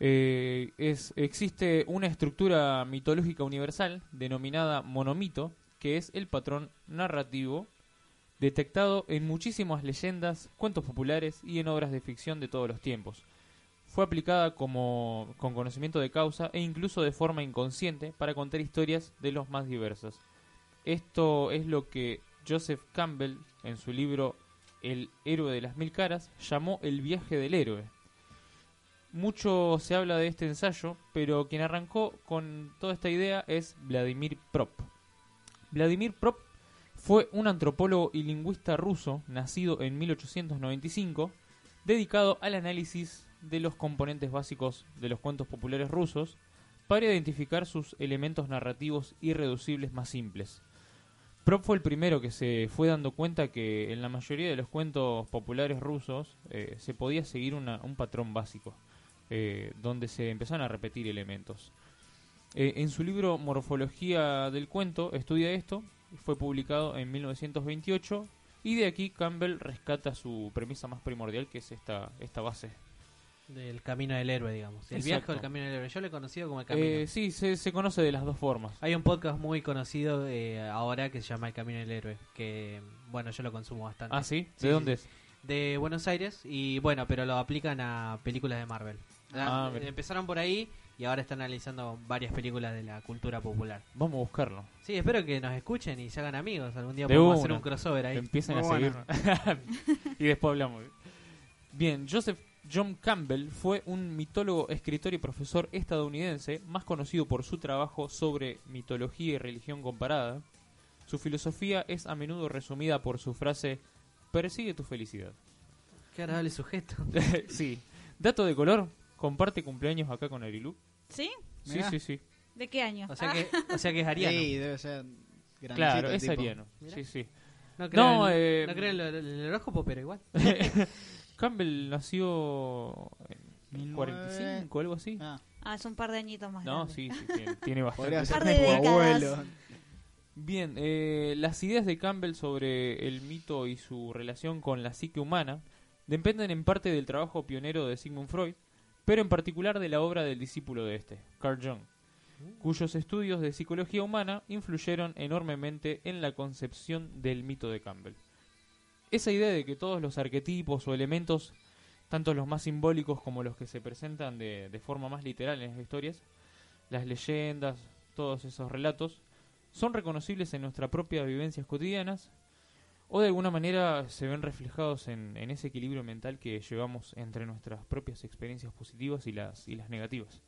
[SPEAKER 3] Eh, es, existe una estructura mitológica universal denominada monomito, que es el patrón narrativo detectado en muchísimas leyendas, cuentos populares y en obras de ficción de todos los tiempos. Fue aplicada como con conocimiento de causa e incluso de forma inconsciente para contar historias de los más diversos. Esto es lo que Joseph Campbell, en su libro El héroe de las mil caras, llamó el viaje del héroe. Mucho se habla de este ensayo, pero quien arrancó con toda esta idea es Vladimir Prop. Vladimir Prop fue un antropólogo y lingüista ruso nacido en 1895, dedicado al análisis de los componentes básicos de los cuentos populares rusos para identificar sus elementos narrativos irreducibles más simples. Prop fue el primero que se fue dando cuenta que en la mayoría de los cuentos populares rusos eh, se podía seguir un patrón básico, eh, donde se empezaron a repetir elementos. Eh, en su libro Morfología del cuento estudia esto, fue publicado en 1928 y de aquí Campbell rescata su premisa más primordial que es esta, esta base.
[SPEAKER 5] Del camino del héroe, digamos. El
[SPEAKER 3] Exacto.
[SPEAKER 5] viaje del camino del héroe. Yo lo he conocido como el camino.
[SPEAKER 3] Eh, sí, se, se conoce de las dos formas.
[SPEAKER 5] Hay un podcast muy conocido eh, ahora que se llama El Camino del Héroe, que bueno, yo lo consumo bastante.
[SPEAKER 3] Ah, ¿sí? ¿De dónde
[SPEAKER 5] sí.
[SPEAKER 3] es?
[SPEAKER 5] De Buenos Aires y bueno, pero lo aplican a películas de Marvel.
[SPEAKER 3] Ah,
[SPEAKER 5] Ah, empezaron por ahí y ahora están analizando varias películas de la cultura popular.
[SPEAKER 3] Vamos a buscarlo.
[SPEAKER 5] Sí, espero que nos escuchen y se hagan amigos. Algún día
[SPEAKER 3] De
[SPEAKER 5] podemos hacer un crossover ahí.
[SPEAKER 3] Empiezan a seguir.
[SPEAKER 4] bueno. [laughs]
[SPEAKER 3] y después hablamos. Bien, Joseph John Campbell fue un mitólogo, escritor y profesor estadounidense, más conocido por su trabajo sobre mitología y religión comparada. Su filosofía es a menudo resumida por su frase persigue tu felicidad.
[SPEAKER 5] Qué agradable sujeto. [laughs]
[SPEAKER 3] sí. Dato de color, comparte cumpleaños acá con Arilu.
[SPEAKER 2] ¿Sí?
[SPEAKER 3] Sí,
[SPEAKER 4] Mirá.
[SPEAKER 3] sí, sí.
[SPEAKER 2] ¿De qué año?
[SPEAKER 5] O sea
[SPEAKER 2] Ah,
[SPEAKER 5] que, o sea que es ariano.
[SPEAKER 4] Sí, debe ser grandecito
[SPEAKER 3] Claro,
[SPEAKER 4] el
[SPEAKER 3] es
[SPEAKER 4] tipo.
[SPEAKER 3] ariano.
[SPEAKER 5] Mirá.
[SPEAKER 3] Sí, sí.
[SPEAKER 5] No creo,
[SPEAKER 3] No,
[SPEAKER 5] en,
[SPEAKER 3] eh,
[SPEAKER 5] no creo en lo- el horóscopo, pero igual. [laughs]
[SPEAKER 3] Campbell nació en
[SPEAKER 4] 19.
[SPEAKER 3] 45, algo así.
[SPEAKER 4] Ah,
[SPEAKER 2] Ah, es un par de añitos más
[SPEAKER 3] No,
[SPEAKER 2] grande.
[SPEAKER 3] sí, sí, tiene, tiene [laughs] bastante.
[SPEAKER 4] podría ser
[SPEAKER 2] Par de
[SPEAKER 4] tu
[SPEAKER 2] décadas.
[SPEAKER 4] abuelo.
[SPEAKER 3] Bien, eh, las ideas de Campbell sobre el mito y su relación con la psique humana dependen en parte del trabajo pionero de Sigmund Freud, pero en particular de la obra del discípulo de este, Carl Jung, cuyos estudios de psicología humana influyeron enormemente en la concepción del mito de Campbell. Esa idea de que todos los arquetipos o elementos, tanto los más simbólicos como los que se presentan de, forma más literal en las historias, las leyendas, todos esos relatos, son reconocibles en nuestras propias vivencias cotidianas o de alguna manera se ven reflejados en, ese equilibrio mental que llevamos entre nuestras propias experiencias positivas y las, y las negativas.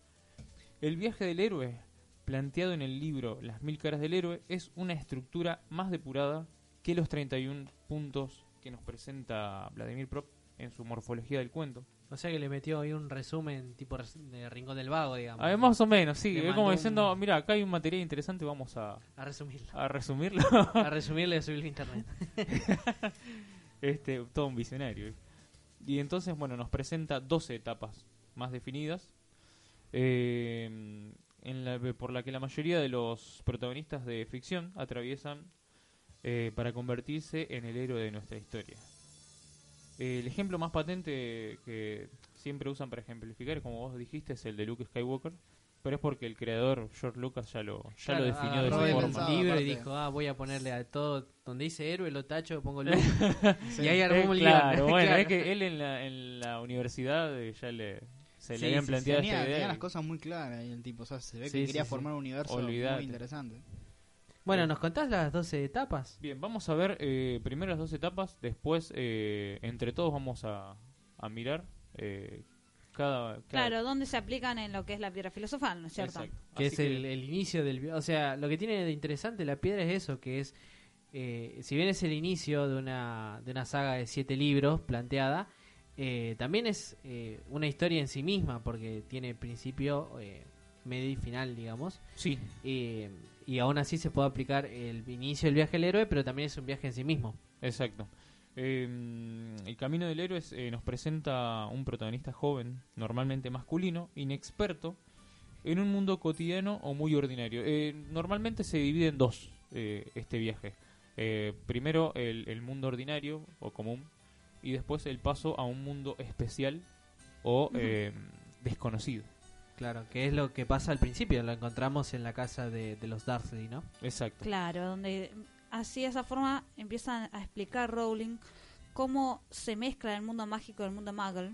[SPEAKER 3] El viaje del héroe, planteado en el libro Las mil caras del héroe, es una estructura más depurada que los 31 puntos que nos presenta Vladimir Prop en su morfología del cuento.
[SPEAKER 5] O sea que le metió ahí un resumen tipo de Rincón del Vago, digamos.
[SPEAKER 3] Ah, más o menos, sí, es como
[SPEAKER 5] un-
[SPEAKER 3] diciendo, mira, acá hay un material interesante, vamos a,
[SPEAKER 5] A resumirlo.
[SPEAKER 3] a resumirlo. [laughs]
[SPEAKER 5] A resumirle y subirlo a internet. [laughs]
[SPEAKER 3] este todo un visionario. Y entonces, bueno, nos presenta 12 etapas más definidas, eh, en la, por la que la mayoría de los protagonistas de ficción atraviesan eh, para convertirse en el héroe de nuestra historia. El ejemplo más patente que siempre usan para ejemplificar, como vos dijiste, es el de Luke Skywalker, pero es porque el creador George Lucas ya lo, ya
[SPEAKER 5] Claro,
[SPEAKER 3] lo definió de esa
[SPEAKER 4] el
[SPEAKER 3] forma.
[SPEAKER 5] libro y dijo, ah, voy a ponerle a todo, donde dice héroe, lo tacho, pongo Luke.
[SPEAKER 4] Sí. [laughs]
[SPEAKER 5] y ahí armó
[SPEAKER 3] Eh,
[SPEAKER 5] un
[SPEAKER 3] claro,
[SPEAKER 5] guion. [laughs]
[SPEAKER 3] bueno,
[SPEAKER 5] Claro.
[SPEAKER 3] es que él en la, en la universidad eh, ya le, se
[SPEAKER 5] Sí,
[SPEAKER 3] le habían
[SPEAKER 5] sí,
[SPEAKER 3] planteado esta
[SPEAKER 4] tenía
[SPEAKER 3] idea.
[SPEAKER 4] las
[SPEAKER 3] y-
[SPEAKER 4] cosas muy claras y el tipo, o sea, se ve
[SPEAKER 5] Sí,
[SPEAKER 4] que quería
[SPEAKER 5] sí, sí.
[SPEAKER 4] formar un universo muy interesante.
[SPEAKER 5] Bueno, ¿nos contás las 12 etapas?
[SPEAKER 3] Bien, vamos a ver eh, primero las dos etapas, después eh, entre todos vamos a, a mirar eh, cada, cada-
[SPEAKER 2] Claro, ¿dónde se aplican en lo que es la piedra filosofal, ¿no es cierto?
[SPEAKER 3] Exacto.
[SPEAKER 5] Que
[SPEAKER 3] Así
[SPEAKER 5] es el, el inicio del... O sea, lo que tiene de interesante la piedra es eso, que es... eh, si bien es el inicio de una, de una saga de siete libros planteada, eh, también es eh, una historia en sí misma, porque tiene principio, eh, medio y final, digamos.
[SPEAKER 3] Sí,
[SPEAKER 5] Eh, y aún así se puede aplicar el inicio del viaje del héroe, pero también es un viaje en sí mismo.
[SPEAKER 3] exacto. Eh, el Camino del Héroe es, eh, nos presenta un protagonista joven, normalmente masculino, inexperto, en un mundo cotidiano o muy ordinario. Eh, normalmente se divide en dos eh, este viaje. Primero el, el mundo ordinario o común y después el paso a un mundo especial o eh, desconocido.
[SPEAKER 5] Claro, que es lo que pasa al principio, lo encontramos en la casa de, de los Dursley, ¿no?
[SPEAKER 3] Exacto.
[SPEAKER 2] Claro, donde así de esa forma empiezan a explicar Rowling cómo se mezcla el mundo mágico y el mundo muggle.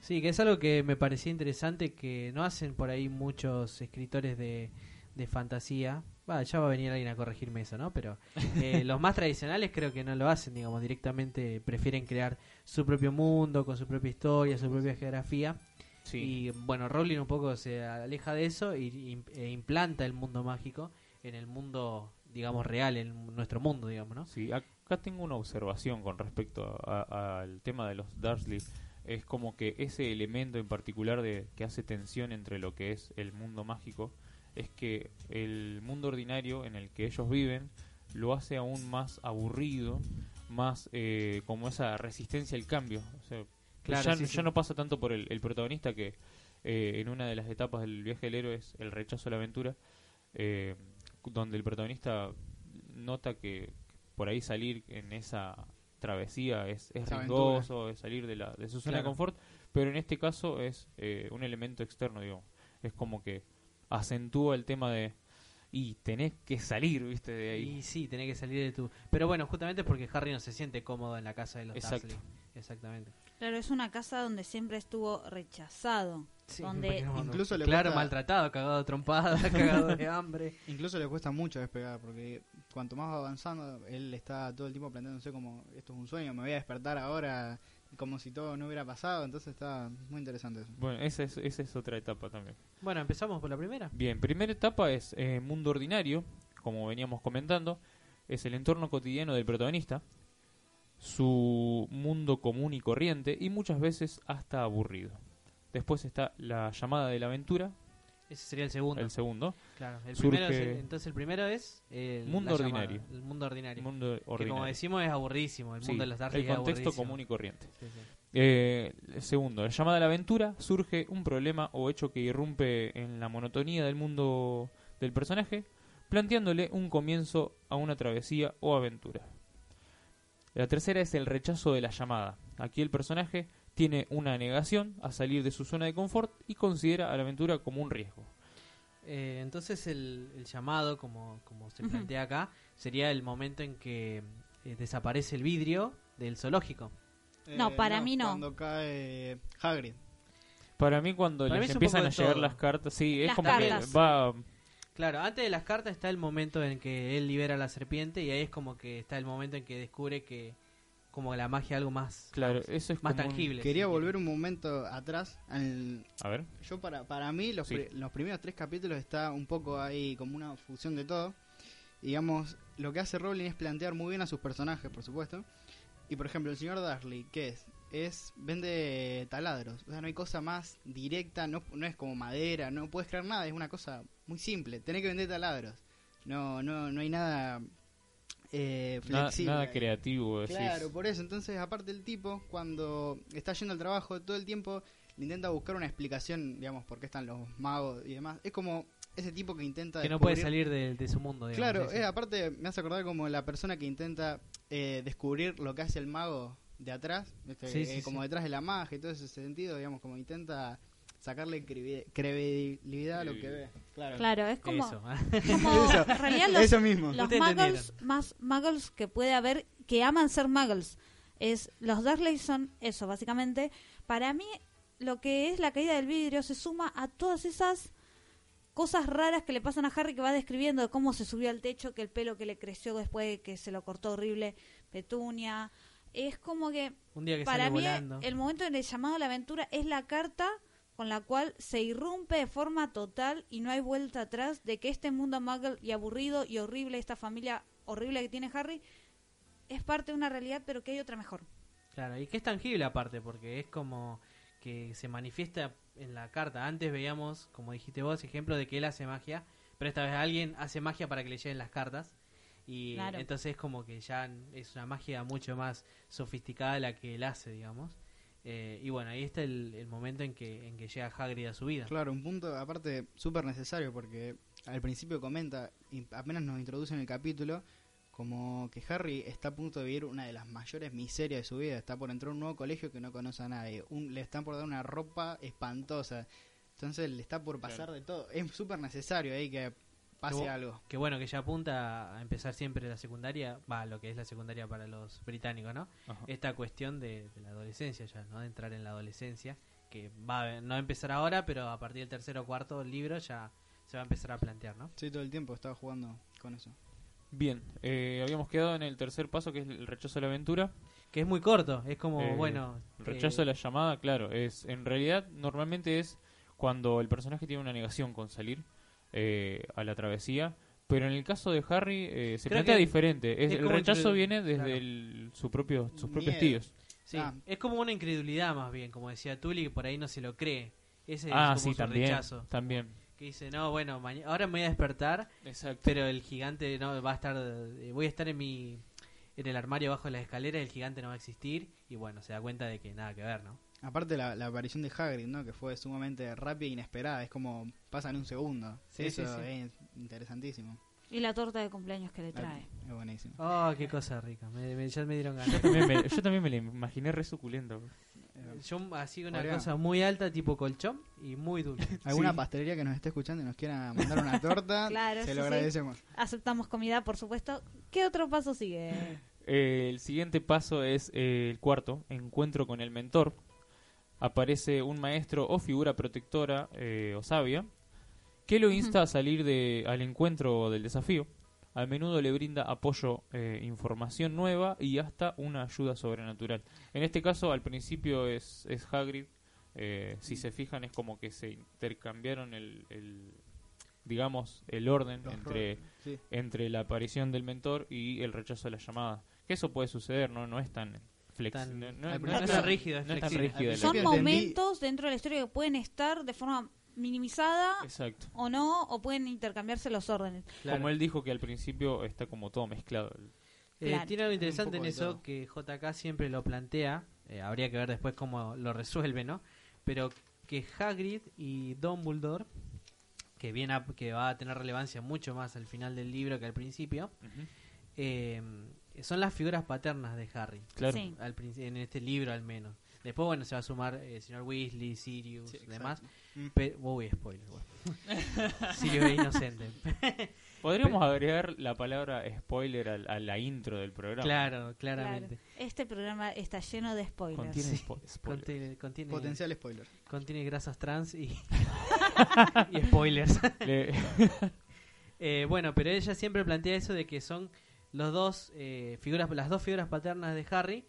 [SPEAKER 5] Sí, que es algo que me parecía interesante que no hacen por ahí muchos escritores de, de fantasía. Va, ya va a venir alguien a corregirme eso, ¿no? Pero eh, [laughs] los más tradicionales creo que no lo hacen, digamos, directamente prefieren crear su propio mundo, con su propia historia, su propia geografía.
[SPEAKER 3] Sí.
[SPEAKER 5] Y bueno, Rowling un poco se aleja de eso y, y- e implanta el mundo mágico en el mundo, digamos, real, en nuestro mundo, digamos, ¿no?
[SPEAKER 3] Sí, acá tengo una observación con respecto al tema de los Dursley. Es como que ese elemento en particular de que hace tensión entre lo que es el mundo mágico es que el mundo ordinario en el que ellos viven lo hace aún más aburrido, más eh, como esa resistencia al cambio. O sea,
[SPEAKER 5] Claro,
[SPEAKER 3] ya,
[SPEAKER 5] sí,
[SPEAKER 3] ya no pasa tanto por el, el protagonista que eh, en una de las etapas del viaje del héroe es el rechazo a la aventura, eh, donde el protagonista nota que por ahí salir en esa travesía es, es riesgoso, es salir de, la, de su zona de confort, pero en este caso es eh, un elemento externo, digamos. Es como que acentúa el tema de y tenés que salir, viste, de ahí.
[SPEAKER 5] Y sí, tenés que salir de tu... Pero bueno, justamente porque Harry no se siente cómodo en la casa de los
[SPEAKER 3] Exacto.
[SPEAKER 5] Dursley. Exactamente.
[SPEAKER 2] Claro, es una casa donde siempre estuvo rechazado. donde
[SPEAKER 5] no, no.
[SPEAKER 4] Incluso le
[SPEAKER 5] Claro,
[SPEAKER 4] cuesta-
[SPEAKER 5] maltratado, cagado de trompada, [laughs] [laughs] cagado de hambre.
[SPEAKER 4] Incluso le cuesta mucho despegar, porque cuanto más va avanzando, él está todo el tiempo planteándose como, esto es un sueño, me voy a despertar ahora como si todo no hubiera pasado, entonces está muy interesante eso.
[SPEAKER 3] Bueno, esa es, esa es otra etapa también.
[SPEAKER 5] Bueno, empezamos por la primera.
[SPEAKER 3] Bien, primera etapa es eh, mundo ordinario, como veníamos comentando, es el entorno cotidiano del protagonista, su mundo común y corriente y muchas veces hasta aburrido. Después está la llamada de la aventura,
[SPEAKER 5] Ese sería el segundo.
[SPEAKER 3] el segundo,
[SPEAKER 5] Claro, el primero es el- entonces el primero es el
[SPEAKER 3] Mundo
[SPEAKER 5] la llamada,
[SPEAKER 3] ordinario.
[SPEAKER 5] el mundo ordinario.
[SPEAKER 3] mundo
[SPEAKER 5] que como
[SPEAKER 3] ordinario.
[SPEAKER 5] decimos es aburridísimo, el
[SPEAKER 3] Sí,
[SPEAKER 5] mundo de los Dursley
[SPEAKER 3] el contexto común y corriente.
[SPEAKER 5] Sí, sí.
[SPEAKER 3] Eh, el segundo, la llamada de la aventura, surge un problema o hecho que irrumpe en la monotonía del mundo del personaje, planteándole un comienzo a una travesía o aventura. La tercera es el rechazo de la llamada. Aquí el personaje tiene una negación a salir de su zona de confort y considera a la aventura como un riesgo.
[SPEAKER 5] Eh, entonces el, el llamado, como, como se plantea acá, sería el momento en que eh, desaparece el vidrio del zoológico.
[SPEAKER 2] No, para mí no.
[SPEAKER 4] Eh, Cuando cae Hagrid.
[SPEAKER 3] Para mí cuando
[SPEAKER 5] Para
[SPEAKER 3] les empiezan a llegar
[SPEAKER 5] todo.
[SPEAKER 3] las cartas, sí, es
[SPEAKER 2] Las
[SPEAKER 3] como
[SPEAKER 2] cartas.
[SPEAKER 3] que va
[SPEAKER 5] Claro, antes de las cartas está el momento en que él libera a la serpiente y ahí es como que está el momento en que descubre que como la magia es algo más,
[SPEAKER 3] claro, eso es
[SPEAKER 5] más tangible.
[SPEAKER 4] Quería volver un momento atrás. al-
[SPEAKER 3] A ver.
[SPEAKER 4] yo para, para mí los,
[SPEAKER 3] Sí.
[SPEAKER 4] los primeros tres capítulos está un poco ahí como una fusión de todo. Digamos, lo que hace Rowling es plantear muy bien a sus personajes, por supuesto. Y por ejemplo, el señor Dursley, ¿qué es? Es vende taladros. O sea, no hay cosa más directa, no, no es como madera, no puedes crear nada, es una cosa muy simple. Tenés que vender taladros. No, no, no hay nada eh, flexible.
[SPEAKER 3] nada creativo, decís.
[SPEAKER 4] Claro, por eso. Entonces, aparte el tipo, cuando está yendo al trabajo todo el tiempo, le intenta buscar una explicación, digamos, por qué están los magos y demás. Es como ese tipo que intenta...
[SPEAKER 5] que no puede salir de, de su mundo. digamos,
[SPEAKER 4] Claro,
[SPEAKER 5] sí,
[SPEAKER 4] eh, aparte me hace acordar como la persona que intenta eh, descubrir lo que hace el mago de atrás.
[SPEAKER 5] Sí,
[SPEAKER 4] Eh,
[SPEAKER 5] sí,
[SPEAKER 4] como
[SPEAKER 5] sí.
[SPEAKER 4] detrás de la magia y todo ese sentido, digamos, como intenta sacarle credibilidad a lo que ve. Claro.
[SPEAKER 2] Claro, es como,
[SPEAKER 5] Eso.
[SPEAKER 2] como [laughs]
[SPEAKER 4] Eso.
[SPEAKER 2] en realidad los,
[SPEAKER 4] Eso mismo.
[SPEAKER 2] los
[SPEAKER 5] Ustedes
[SPEAKER 2] muggles más muggles que puede haber que aman ser muggles es los Dursley son eso básicamente para mí lo que es la caída del vidrio se suma a todas esas cosas raras que le pasan a Harry que va describiendo de cómo se subió al techo, que el pelo que le creció después de que se lo cortó horrible Petunia. Es como que
[SPEAKER 5] Un día que
[SPEAKER 2] para mí
[SPEAKER 5] volando.
[SPEAKER 2] el momento en el llamado a la aventura es la carta con la cual se irrumpe de forma total y no hay vuelta atrás de que este mundo muggle y aburrido y horrible, esta familia horrible que tiene Harry, es parte de una realidad pero que hay otra mejor.
[SPEAKER 5] Claro, y que es tangible aparte, porque es como que se manifiesta en la carta. Antes veíamos, como dijiste vos, ejemplo de que él hace magia, pero esta vez alguien hace magia para que le lleguen las cartas. Y
[SPEAKER 2] Claro.
[SPEAKER 5] entonces es como que ya es una magia mucho más sofisticada de la que él hace, digamos. Eh, y bueno, ahí está el, el momento en que, en que llega Hagrid a su vida.
[SPEAKER 4] Claro, un punto aparte súper necesario porque al principio comenta, y apenas nos introduce en el capítulo, como que Harry está a punto de vivir una de las mayores miserias de su vida. Está por entrar a un nuevo colegio que no conoce a nadie. Un- le están por dar una ropa espantosa. Entonces le está por pasar
[SPEAKER 3] Claro.
[SPEAKER 4] de todo. Es súper necesario ahí que pase
[SPEAKER 5] Luego-
[SPEAKER 4] algo.
[SPEAKER 5] Que bueno, que ya apunta a empezar siempre la secundaria, va, lo que es la secundaria para los británicos, ¿no?
[SPEAKER 3] Ajá.
[SPEAKER 5] esta cuestión de, de la adolescencia ya, ¿no? De entrar en la adolescencia, que va a no a empezar ahora, pero a partir del tercer o cuarto libro ya se va a empezar a plantear, ¿no?
[SPEAKER 4] Sí, todo el tiempo estaba jugando con eso.
[SPEAKER 3] Bien, eh, habíamos quedado en el tercer paso que es el rechazo de la aventura.
[SPEAKER 5] Que es muy corto, es como,
[SPEAKER 3] Eh,
[SPEAKER 5] bueno...
[SPEAKER 3] El rechazo
[SPEAKER 5] eh,
[SPEAKER 3] de la llamada, claro, es en realidad normalmente es cuando el personaje tiene una negación con salir eh, a la travesía, pero en el caso de Harry eh, se
[SPEAKER 5] Creo
[SPEAKER 3] plantea
[SPEAKER 5] que
[SPEAKER 3] diferente. Es-
[SPEAKER 5] es
[SPEAKER 3] el rechazo viene desde
[SPEAKER 5] claro.
[SPEAKER 3] el- su propio, sus propios
[SPEAKER 4] Miedo.
[SPEAKER 3] tíos.
[SPEAKER 5] Sí,
[SPEAKER 4] Ah.
[SPEAKER 5] es como una incredulidad más bien, como decía Tully, que por ahí no se lo cree. Ese
[SPEAKER 3] ah,
[SPEAKER 5] es como
[SPEAKER 3] sí,
[SPEAKER 5] su
[SPEAKER 3] también,
[SPEAKER 5] rechazo.
[SPEAKER 3] también.
[SPEAKER 5] Que dice, no, bueno, ahora me voy a despertar,
[SPEAKER 3] Exacto.
[SPEAKER 5] pero el gigante no va a estar... eh, voy a estar en mi... En el armario bajo de las escaleras, el gigante no va a existir. Y bueno, se da cuenta de que nada que ver, ¿no?
[SPEAKER 4] Aparte la, la aparición de Hagrid, ¿no? Que fue sumamente rápida e inesperada. Es como pasa en un segundo.
[SPEAKER 5] Sí,
[SPEAKER 4] eso
[SPEAKER 5] sí, sí.
[SPEAKER 4] es interesantísimo.
[SPEAKER 2] Y la torta de cumpleaños que le trae.
[SPEAKER 4] Es buenísimo.
[SPEAKER 5] Oh, qué cosa rica. Me, me- ya me dieron ganas.
[SPEAKER 3] Yo también me, yo también me lo imaginé re suculento.
[SPEAKER 4] Eh,
[SPEAKER 5] Yo así una
[SPEAKER 4] Podría-
[SPEAKER 5] cosa muy alta, tipo colchón, y muy dulce. [laughs]
[SPEAKER 4] ¿Alguna
[SPEAKER 3] Sí.
[SPEAKER 4] pastelería que nos esté escuchando y nos quiera mandar una torta? [laughs]
[SPEAKER 2] Claro,
[SPEAKER 4] se lo
[SPEAKER 2] sí.
[SPEAKER 4] agradecemos.
[SPEAKER 2] Aceptamos comida, por supuesto. ¿Qué otro paso sigue?
[SPEAKER 3] Eh, el siguiente paso es eh, el cuarto, encuentro con el mentor. Aparece un maestro o figura protectora eh, o sabia que lo insta a salir de, al encuentro del desafío. A menudo le brinda apoyo, eh, información nueva y hasta una ayuda sobrenatural. En este caso, al principio es, es Hagrid. eh, si se fijan, es como que se intercambiaron el, el, digamos, el orden
[SPEAKER 4] Los
[SPEAKER 3] entre
[SPEAKER 4] roles, sí.
[SPEAKER 3] entre la aparición del mentor y el rechazo de la llamada. Que eso puede suceder, no, no es tan flexible.
[SPEAKER 5] Tan-
[SPEAKER 3] no, no-
[SPEAKER 5] es tan rígido, es
[SPEAKER 3] tan rígido.
[SPEAKER 2] Son momentos dentro de la historia que pueden estar de forma minimizada
[SPEAKER 3] Exacto.
[SPEAKER 2] o no, o pueden intercambiarse los órdenes.
[SPEAKER 5] Claro.
[SPEAKER 3] Como él dijo que al principio está como todo mezclado.
[SPEAKER 5] Eh,
[SPEAKER 2] Claro.
[SPEAKER 5] Tiene algo interesante en eso
[SPEAKER 4] todo.
[SPEAKER 5] que JK siempre lo plantea. eh, habría que ver después cómo lo resuelve, ¿no? Pero que Hagrid y Dumbledore, que, viene a- que va a tener relevancia mucho más al final del libro que al principio, eh, son las figuras paternas de Harry.
[SPEAKER 3] Claro.
[SPEAKER 2] Sí.
[SPEAKER 5] al princi- en este libro al menos. Después, bueno, se va a sumar eh, el señor Weasley, Sirius,
[SPEAKER 4] Sí,
[SPEAKER 5] demás.
[SPEAKER 4] Mm.
[SPEAKER 5] Pero, uy, spoiler, bueno. [laughs] Sirius es inocente. [laughs]
[SPEAKER 3] Podríamos agregar la palabra spoiler al- a, la intro del programa.
[SPEAKER 5] claro, claramente.
[SPEAKER 2] Claro. Este programa está lleno de spoilers.
[SPEAKER 3] Contiene spo- spoiler.
[SPEAKER 5] Contiene, contiene,
[SPEAKER 4] Potencial spoiler.
[SPEAKER 5] contiene grasas trans y, [laughs] y spoilers.
[SPEAKER 3] Le-
[SPEAKER 5] Eh, bueno, pero ella siempre plantea eso de que son los dos eh, figuras, las dos figuras paternas de Harry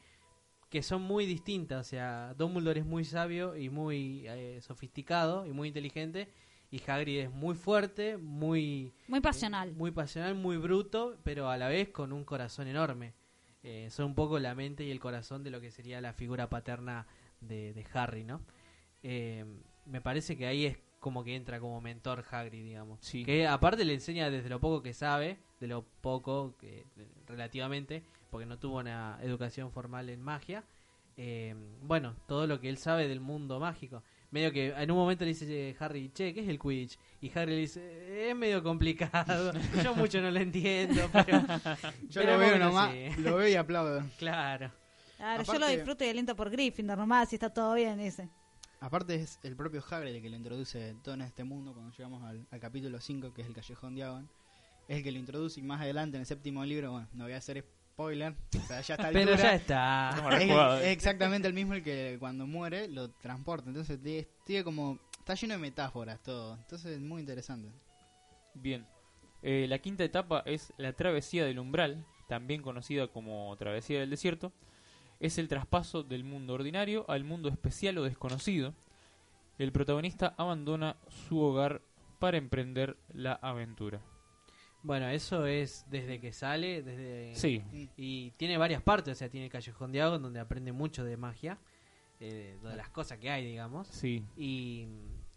[SPEAKER 5] que son muy distintas. O sea, Dumbledore es muy sabio y muy eh, sofisticado y muy inteligente. Y Hagrid es muy fuerte, muy
[SPEAKER 2] Muy pasional.
[SPEAKER 5] muy pasional, muy bruto, pero a la vez con un corazón enorme. Eh, son un poco la mente y el corazón de lo que sería la figura paterna de, de Harry, ¿no? Eh, me parece que ahí es como que entra como mentor Hagrid, digamos.
[SPEAKER 3] Sí.
[SPEAKER 5] Que aparte le enseña desde lo poco que sabe, de lo poco que eh, relativamente, porque no tuvo una educación formal en magia. eh, bueno, todo lo que él sabe del mundo mágico. Medio que en un momento le dice eh, Harry, che, ¿qué es el Quidditch? Y Harry le dice, es medio complicado, [laughs] yo mucho no lo entiendo, pero... [laughs]
[SPEAKER 4] Yo
[SPEAKER 5] pero
[SPEAKER 4] lo veo
[SPEAKER 5] bueno,
[SPEAKER 4] nomás,
[SPEAKER 5] sí.
[SPEAKER 4] lo veo y aplaudo. [laughs]
[SPEAKER 5] Claro.
[SPEAKER 2] Claro, yo
[SPEAKER 4] Aparte-
[SPEAKER 2] lo disfruto y aliento por Gryffindor nomás, si está todo bien, dice.
[SPEAKER 4] Aparte es el propio Hagrid el que lo introduce todo en este mundo cuando llegamos al, al capítulo 5 que es el Callejón de Avon. Es el que lo introduce y más adelante en el séptimo libro, bueno, no voy a hacer spoiler, o sea, ya está [laughs]
[SPEAKER 5] Pero ya está.
[SPEAKER 4] Es, exactamente el mismo el que cuando muere lo transporta. Entonces tiene, tiene como está lleno de metáforas todo. Entonces es muy interesante.
[SPEAKER 3] Bien. Eh, la quinta etapa es la travesía del umbral, también conocida como travesía del desierto. Es el traspaso del mundo ordinario al mundo especial o desconocido. El protagonista abandona su hogar para emprender la aventura.
[SPEAKER 5] Bueno, eso es desde que sale, desde
[SPEAKER 3] Sí,
[SPEAKER 5] y tiene varias partes, o sea, tiene el Callejón de Agua donde aprende mucho de magia, eh, de las cosas que hay, digamos,
[SPEAKER 3] sí.
[SPEAKER 5] y,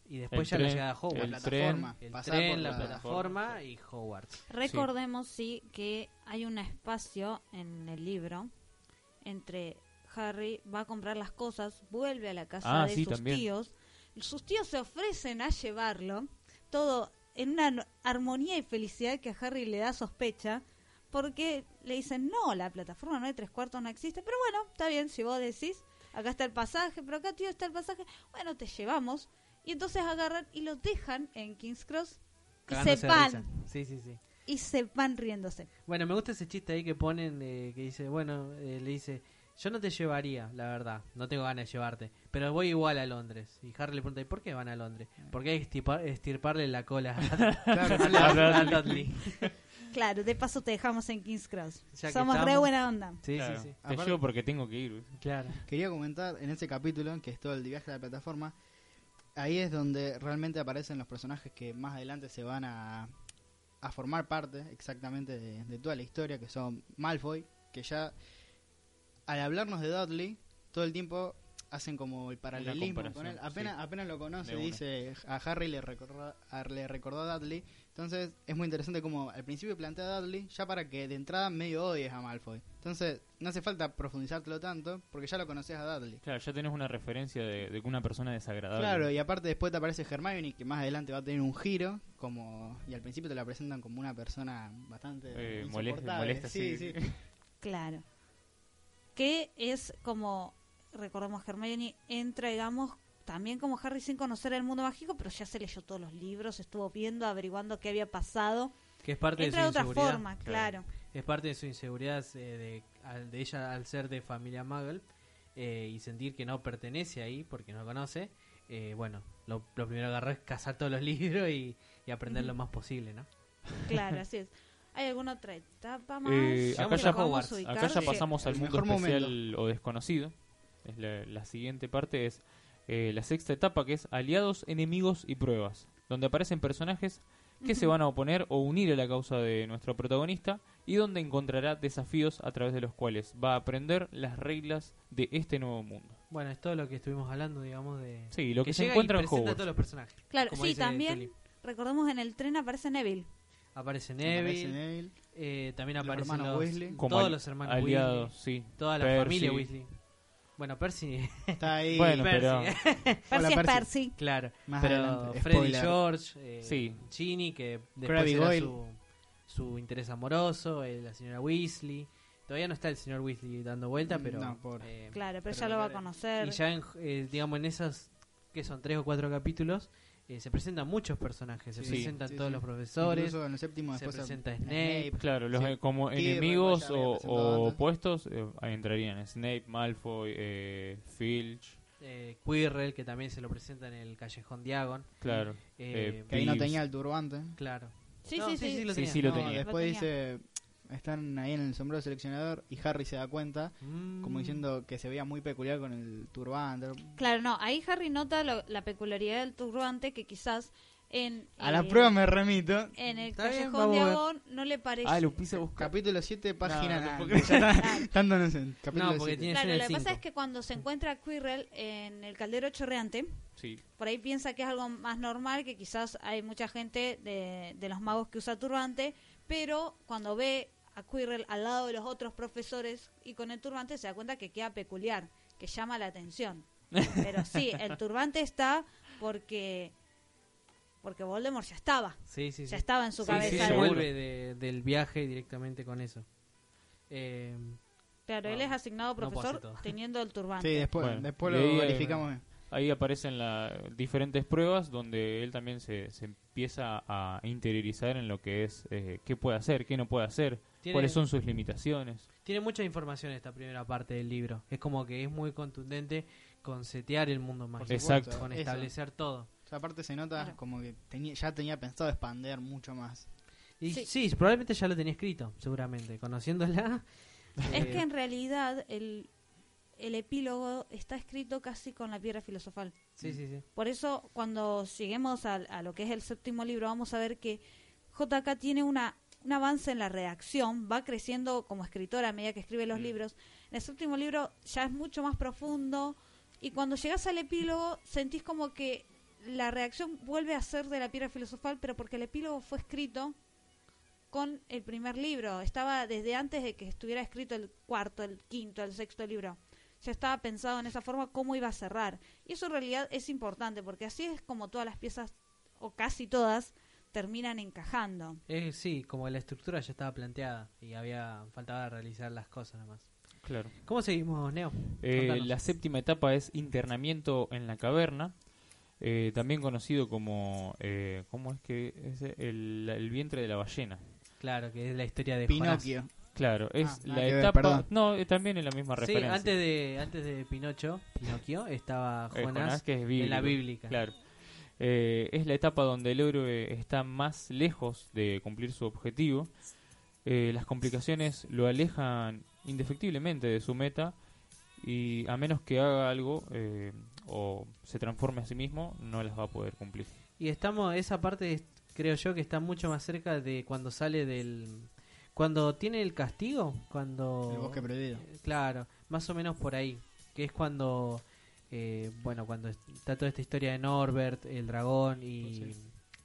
[SPEAKER 5] y después
[SPEAKER 3] El
[SPEAKER 5] ya
[SPEAKER 3] tren,
[SPEAKER 5] la llegada a Hogwarts.
[SPEAKER 3] el
[SPEAKER 4] la
[SPEAKER 3] tren,
[SPEAKER 4] plataforma.
[SPEAKER 5] El tren, la,
[SPEAKER 4] la-
[SPEAKER 5] plataforma y Hogwarts.
[SPEAKER 2] Recordemos, sí, que hay un espacio en el libro entre Harry va a comprar las cosas, vuelve a la casa
[SPEAKER 3] Ah,
[SPEAKER 2] de
[SPEAKER 3] sí,
[SPEAKER 2] sus
[SPEAKER 3] también.
[SPEAKER 2] tíos, sus tíos se ofrecen a llevarlo, todo en una armonía y felicidad que a Harry le da sospecha, porque le dicen, no, la plataforma no hay tres cuartos, no existe, pero bueno, está bien, si vos decís, acá está el pasaje, pero acá tío está el pasaje, bueno, te llevamos, y entonces agarran y lo dejan en King's Cross y se van.
[SPEAKER 5] Sí, sí, sí.
[SPEAKER 2] y se van riéndose.
[SPEAKER 5] Bueno, me gusta ese chiste ahí que ponen, eh, que dice, bueno, eh, le dice, yo no te llevaría, la verdad, no tengo ganas de llevarte, pero voy igual a Londres. Y Harry le pregunta, ¿y por qué van a Londres? Porque hay que estirpar- estirparle la cola [laughs] [laughs]
[SPEAKER 4] Claro,
[SPEAKER 5] a Dudley.
[SPEAKER 2] Claro, de paso te dejamos en King's Cross.
[SPEAKER 5] Ya
[SPEAKER 2] Somos re buena onda.
[SPEAKER 5] Sí,
[SPEAKER 3] Claro.
[SPEAKER 5] sí, sí.
[SPEAKER 3] Te
[SPEAKER 4] Aparte-
[SPEAKER 3] llevo porque tengo que ir.
[SPEAKER 5] Claro.
[SPEAKER 4] Quería comentar en ese capítulo, que es todo el viaje a la plataforma, ahí es donde realmente aparecen los personajes que más adelante se van a, a formar parte exactamente de, de toda la historia, que son Malfoy, que ya al hablarnos de Dudley, todo el tiempo hacen como el paralelismo con él. Apenas,
[SPEAKER 3] sí.
[SPEAKER 4] apenas lo conoce, dice a Harry le recordó, a- le recordó a Dudley. Entonces es muy interesante como al principio plantea a Dudley ya para que de entrada medio odies a Malfoy. Entonces no hace falta profundizártelo tanto porque ya lo conoces a Dudley.
[SPEAKER 3] Claro, ya tenés una referencia de, de una persona desagradable.
[SPEAKER 4] Claro, y aparte después te aparece Hermione que más adelante va a tener un giro, como y al principio te la presentan como una persona bastante
[SPEAKER 3] Eh, molesta-
[SPEAKER 4] insoportable.
[SPEAKER 3] molesta,
[SPEAKER 4] sí,
[SPEAKER 3] sí.
[SPEAKER 4] sí. [laughs]
[SPEAKER 2] Claro. Que es como, recordemos, Hermione entra, digamos, también como Harry sin conocer el mundo mágico, pero ya se leyó todos los libros, estuvo viendo, averiguando qué había pasado.
[SPEAKER 5] Que es parte
[SPEAKER 2] Entra
[SPEAKER 5] de
[SPEAKER 2] de
[SPEAKER 5] su
[SPEAKER 2] otra
[SPEAKER 5] inseguridad.
[SPEAKER 2] forma, claro.
[SPEAKER 5] Es parte de su inseguridad eh, de, de ella al ser de familia Muggle eh, y sentir que no pertenece ahí porque no conoce. eh, bueno, lo, lo primero que agarró es cazar todos los [laughs] libros y, y aprender lo más posible, ¿no?
[SPEAKER 2] Claro, así es. ¿Hay alguna otra etapa más?
[SPEAKER 3] Eh,
[SPEAKER 5] acá ya-
[SPEAKER 2] podamos
[SPEAKER 5] Hogwarts.
[SPEAKER 2] ubicar?
[SPEAKER 3] Acá ya
[SPEAKER 2] Sí.
[SPEAKER 3] pasamos al mundo especial o desconocido. Es la, la siguiente parte es eh, la sexta etapa que es aliados, enemigos y pruebas, donde aparecen personajes que se van a oponer o unir a la causa de nuestro protagonista y donde encontrará desafíos a través de los cuales va a aprender las reglas de este nuevo mundo.
[SPEAKER 5] Bueno, es todo lo que estuvimos hablando, digamos, de...
[SPEAKER 3] Sí, lo que, se encuentra
[SPEAKER 5] y
[SPEAKER 3] en
[SPEAKER 5] presenta a
[SPEAKER 3] Hogwarts.
[SPEAKER 5] todos los personajes.
[SPEAKER 2] Claro,
[SPEAKER 5] como
[SPEAKER 2] sí, también, recordemos en el tren aparece Neville.
[SPEAKER 5] Aparece
[SPEAKER 4] Aparece
[SPEAKER 5] Neville,
[SPEAKER 4] Neville.
[SPEAKER 5] eh, también aparecen los,
[SPEAKER 4] Weasley.
[SPEAKER 5] Todos los hermanos
[SPEAKER 3] aliados,
[SPEAKER 5] Weasley,
[SPEAKER 3] sí.
[SPEAKER 5] toda la
[SPEAKER 3] Percy.
[SPEAKER 5] familia Weasley. Bueno, Percy,
[SPEAKER 4] Está ahí.
[SPEAKER 3] Bueno,
[SPEAKER 5] Percy,
[SPEAKER 3] pero-
[SPEAKER 5] eh. [laughs]
[SPEAKER 2] Percy es
[SPEAKER 4] Percy.
[SPEAKER 5] Claro.
[SPEAKER 4] Más
[SPEAKER 5] pero
[SPEAKER 4] adelante,
[SPEAKER 5] Freddy
[SPEAKER 4] spoiler.
[SPEAKER 5] George, eh,
[SPEAKER 3] Sí.
[SPEAKER 5] Ginny, que después
[SPEAKER 4] Crabbe
[SPEAKER 5] era
[SPEAKER 4] Goyle.
[SPEAKER 5] su, su interés amoroso, eh, la señora Weasley. Todavía no está el señor Weasley dando vuelta,
[SPEAKER 4] Mm,
[SPEAKER 5] pero...
[SPEAKER 4] no,
[SPEAKER 5] eh,
[SPEAKER 2] Claro, pero,
[SPEAKER 4] Pero
[SPEAKER 2] ya lo va a conocer.
[SPEAKER 5] y ya, en, eh, digamos, en esos que son tres o cuatro capítulos, eh, se presentan muchos personajes. Se
[SPEAKER 3] Sí.
[SPEAKER 5] presentan
[SPEAKER 4] Sí,
[SPEAKER 5] todos
[SPEAKER 4] sí.
[SPEAKER 5] los profesores,
[SPEAKER 4] Incluso en el séptimo
[SPEAKER 5] se presenta Snape.
[SPEAKER 3] Claro, los
[SPEAKER 4] Sí.
[SPEAKER 3] eh, como enemigos o, o opuestos eh, ahí entrarían Snape, Malfoy, eh, Filch,
[SPEAKER 5] eh, Quirrell, que también se lo presenta en el Callejón Diagon.
[SPEAKER 3] claro.
[SPEAKER 5] Eh,
[SPEAKER 3] Eh,
[SPEAKER 4] Que ahí no tenía el turbante.
[SPEAKER 5] Claro.
[SPEAKER 2] Sí,
[SPEAKER 5] No,
[SPEAKER 2] sí, sí.
[SPEAKER 5] lo
[SPEAKER 3] Sí,
[SPEAKER 5] tenía.
[SPEAKER 3] sí, lo
[SPEAKER 4] No. Después
[SPEAKER 2] Lo
[SPEAKER 4] dice, están ahí en el sombrero seleccionador y Harry se da cuenta, como
[SPEAKER 5] Mm.
[SPEAKER 4] diciendo que se veía muy peculiar con el turbante.
[SPEAKER 2] Claro, no, ahí Harry nota lo- la peculiaridad del turbante que quizás en...
[SPEAKER 4] A la
[SPEAKER 2] eh,
[SPEAKER 4] prueba me remito.
[SPEAKER 2] En el
[SPEAKER 5] Está bien,
[SPEAKER 2] Callejón
[SPEAKER 5] vamos a ver.
[SPEAKER 2] Diagon no le parece...
[SPEAKER 3] Ah, lo puse a buscar.
[SPEAKER 4] Capítulo 7, página.
[SPEAKER 3] no [laughs]
[SPEAKER 4] está,
[SPEAKER 2] Claro.
[SPEAKER 4] dándonos en capítulo
[SPEAKER 5] No, porque
[SPEAKER 4] 7.
[SPEAKER 5] tiene-
[SPEAKER 2] Claro, lo que pasa es que cuando se encuentra Quirrell en el caldero chorreante,
[SPEAKER 3] Sí,
[SPEAKER 2] por ahí piensa que es algo más normal, que quizás hay mucha gente de, de los magos que usa turbante, pero cuando ve a Quirrell al lado de los otros profesores y con el turbante se da cuenta que queda peculiar, que llama la atención. [laughs] Pero sí, el turbante está porque porque Voldemort ya estaba,
[SPEAKER 5] Sí, sí, sí.
[SPEAKER 2] ya estaba en su cabeza.
[SPEAKER 3] seguro.
[SPEAKER 5] vuelve de- del viaje directamente con eso. Eh,
[SPEAKER 2] Claro, él es asignado profesor teniendo el turbante.
[SPEAKER 4] Sí, después,
[SPEAKER 3] Bueno,
[SPEAKER 4] después
[SPEAKER 3] y
[SPEAKER 4] lo
[SPEAKER 3] ahí, eh,
[SPEAKER 4] verificamos.
[SPEAKER 3] ahí aparecen las diferentes pruebas donde él también se, se empieza a interiorizar en lo que es eh, qué puede hacer, qué no puede hacer,
[SPEAKER 5] Tiene-
[SPEAKER 3] cuáles son sus limitaciones.
[SPEAKER 5] Tiene mucha información esta primera parte del libro. Es como que es muy contundente con setear el mundo mágico.
[SPEAKER 3] Exacto.
[SPEAKER 5] Con
[SPEAKER 4] Eso.
[SPEAKER 5] establecer todo.
[SPEAKER 4] sea, aparte se nota
[SPEAKER 2] Claro.
[SPEAKER 4] como que tenía, ya tenía pensado expander mucho más.
[SPEAKER 5] Y
[SPEAKER 2] Sí.
[SPEAKER 5] sí. probablemente ya lo tenía escrito, seguramente. Conociéndola.
[SPEAKER 2] Es
[SPEAKER 5] eh,
[SPEAKER 2] que en realidad el, el epílogo está escrito casi con la piedra filosofal.
[SPEAKER 5] Sí, sí, sí.
[SPEAKER 2] Por eso, cuando lleguemos al- a, lo que es el séptimo libro, vamos a ver que JK tiene una, un avance en la redacción, va creciendo como escritora a medida que escribe los
[SPEAKER 3] Mm.
[SPEAKER 2] libros. En el séptimo libro ya es mucho más profundo y cuando llegas al epílogo sentís como que la redacción vuelve a ser de la piedra filosofal, pero porque el epílogo fue escrito con el primer libro. Estaba desde antes de que estuviera escrito el cuarto, el quinto, el sexto libro. Ya estaba pensado en esa forma cómo iba a cerrar. Y eso en realidad es importante, porque así es como todas las piezas, o casi todas, terminan encajando.
[SPEAKER 5] Eh, sí, como la estructura ya estaba planteada y había faltaba realizar las cosas nada más.
[SPEAKER 3] Claro.
[SPEAKER 5] ¿Cómo seguimos, Neo?
[SPEAKER 3] Eh, la séptima etapa es internamiento en la caverna, eh, también conocido como, eh, ¿cómo es que es el, el vientre de la ballena?
[SPEAKER 5] Claro, que es la historia de Jonás.
[SPEAKER 4] Pinocchio.
[SPEAKER 3] Claro, es
[SPEAKER 4] Ah,
[SPEAKER 3] la
[SPEAKER 4] que ver,
[SPEAKER 3] etapa. no, eh, también es la misma
[SPEAKER 5] Sí,
[SPEAKER 3] referencia.
[SPEAKER 5] antes de antes de Pinocho, Pinocchio, estaba
[SPEAKER 3] Eh,
[SPEAKER 5] Jonás,
[SPEAKER 3] que es
[SPEAKER 5] en la bíblica.
[SPEAKER 3] Claro. Eh, es la etapa donde el héroe está más lejos de cumplir su objetivo. Eh, las complicaciones lo alejan indefectiblemente de su meta y a menos que haga algo eh, o se transforme a sí mismo, no las va a poder cumplir.
[SPEAKER 5] Y estamos, esa parte creo yo que está mucho más cerca de cuando sale del... Cuando tiene el castigo, cuando...
[SPEAKER 4] El bosque prohibido.
[SPEAKER 5] Claro, más o menos por ahí, que es cuando, eh, bueno, cuando está toda esta historia de Norbert, el dragón y,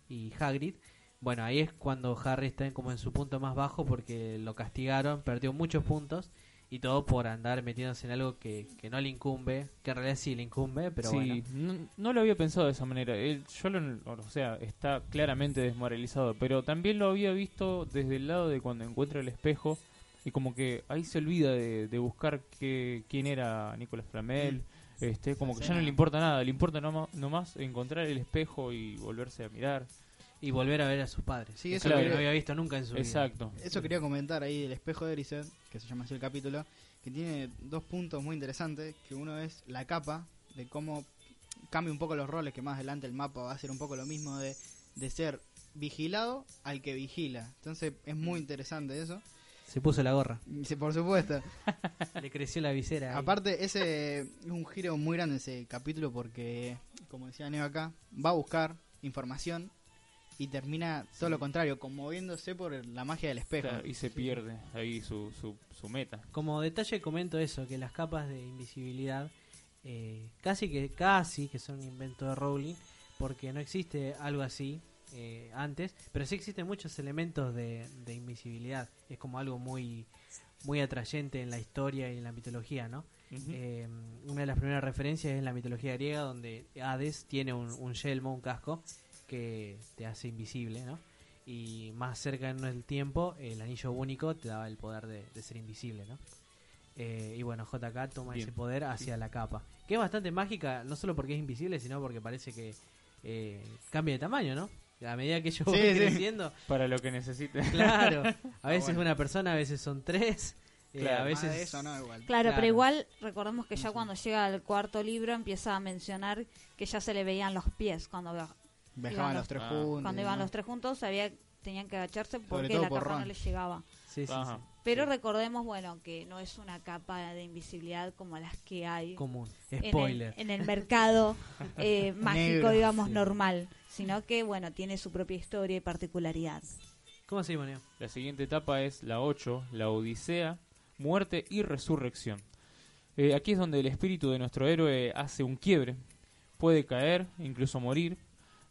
[SPEAKER 5] y Hagrid. Bueno, ahí es cuando Harry está en- como en su punto más bajo porque lo castigaron, perdió muchos puntos y todo por andar metiéndose en algo que, que no le incumbe, que en realidad sí le incumbe, pero
[SPEAKER 3] sí,
[SPEAKER 5] bueno.
[SPEAKER 3] no, no lo había pensado de esa manera. Él, yo lo, o sea, está claramente desmoralizado, pero también lo había visto desde el lado de cuando encuentra el espejo y como que ahí se olvida de, de buscar que, quién era Nicolás Flamel. Este, como que ya no le importa nada, le importa nomás, nomás encontrar el espejo y volverse a mirar.
[SPEAKER 5] Y volver a ver a sus padres.
[SPEAKER 4] Sí, eso
[SPEAKER 5] que
[SPEAKER 3] quería-
[SPEAKER 5] no había visto nunca en su vida.
[SPEAKER 3] Exacto.
[SPEAKER 4] Eso quería comentar ahí del espejo de Erised, que se llama así el capítulo, que tiene dos puntos muy interesantes, que uno es la capa, de cómo cambia un poco los roles, que más adelante el mapa va a ser un poco lo mismo de, de ser vigilado al que vigila. Entonces es muy interesante eso.
[SPEAKER 5] Se puso la gorra.
[SPEAKER 4] Sí, por supuesto. [laughs]
[SPEAKER 5] Le creció la visera. ahí.
[SPEAKER 4] Aparte, ese es un giro muy grande ese capítulo porque, como decía Neo acá, va a buscar información y termina todo lo contrario, conmoviéndose por la magia del espejo.
[SPEAKER 3] Claro, y se pierde ahí su, su, su meta.
[SPEAKER 5] Como detalle comento eso, que las capas de invisibilidad eh, casi que casi que son un invento de Rowling, porque no existe algo así eh, antes, pero sí existen muchos elementos de, de invisibilidad. Es como algo muy muy atrayente en la historia y en la mitología, ¿no? Eh, una de las primeras referencias es la mitología griega, donde Hades tiene un, un yelmo, un casco, que te hace invisible, ¿no? Y más cerca en el tiempo, el anillo único te daba el poder de, de ser invisible, ¿no? Eh, y bueno, JK toma
[SPEAKER 3] Bien.
[SPEAKER 5] ese poder hacia la capa, que es bastante mágica, no solo porque es invisible, sino porque parece que eh, cambia de tamaño, ¿no? A medida que
[SPEAKER 4] Sí,
[SPEAKER 5] van
[SPEAKER 4] sí.
[SPEAKER 5] creciendo,
[SPEAKER 3] Para lo que necesite.
[SPEAKER 5] claro, [laughs] a veces
[SPEAKER 4] bueno.
[SPEAKER 5] una persona, a veces son tres, eh,
[SPEAKER 3] Claro.
[SPEAKER 5] a veces
[SPEAKER 4] de eso no, igual.
[SPEAKER 2] Claro,
[SPEAKER 5] Claro.
[SPEAKER 2] pero igual recordemos que ya
[SPEAKER 4] Sí.
[SPEAKER 2] cuando llega al cuarto libro empieza a mencionar que ya se le veían los pies cuando, Iban
[SPEAKER 4] los tres
[SPEAKER 3] ah.
[SPEAKER 4] juntos.
[SPEAKER 2] cuando iban los tres juntos, sabía tenían que agacharse porque la
[SPEAKER 4] por
[SPEAKER 2] capa no les llegaba.
[SPEAKER 5] Sí, sí.
[SPEAKER 2] Pero
[SPEAKER 3] Sí.
[SPEAKER 2] recordemos, bueno, que no es una capa de invisibilidad como las que hay
[SPEAKER 5] común.
[SPEAKER 2] en el-
[SPEAKER 5] Spoiler.
[SPEAKER 2] En, el, mercado eh, [laughs] mágico,
[SPEAKER 4] Negro.
[SPEAKER 2] digamos,
[SPEAKER 5] Sí.
[SPEAKER 2] normal, sino que, bueno, tiene su propia historia y particularidad.
[SPEAKER 5] ¿Cómo llama, Neo?
[SPEAKER 3] La siguiente etapa es la 8, la Odisea, muerte y resurrección. Eh, aquí es donde el espíritu de nuestro héroe hace un quiebre. Puede caer, incluso morir,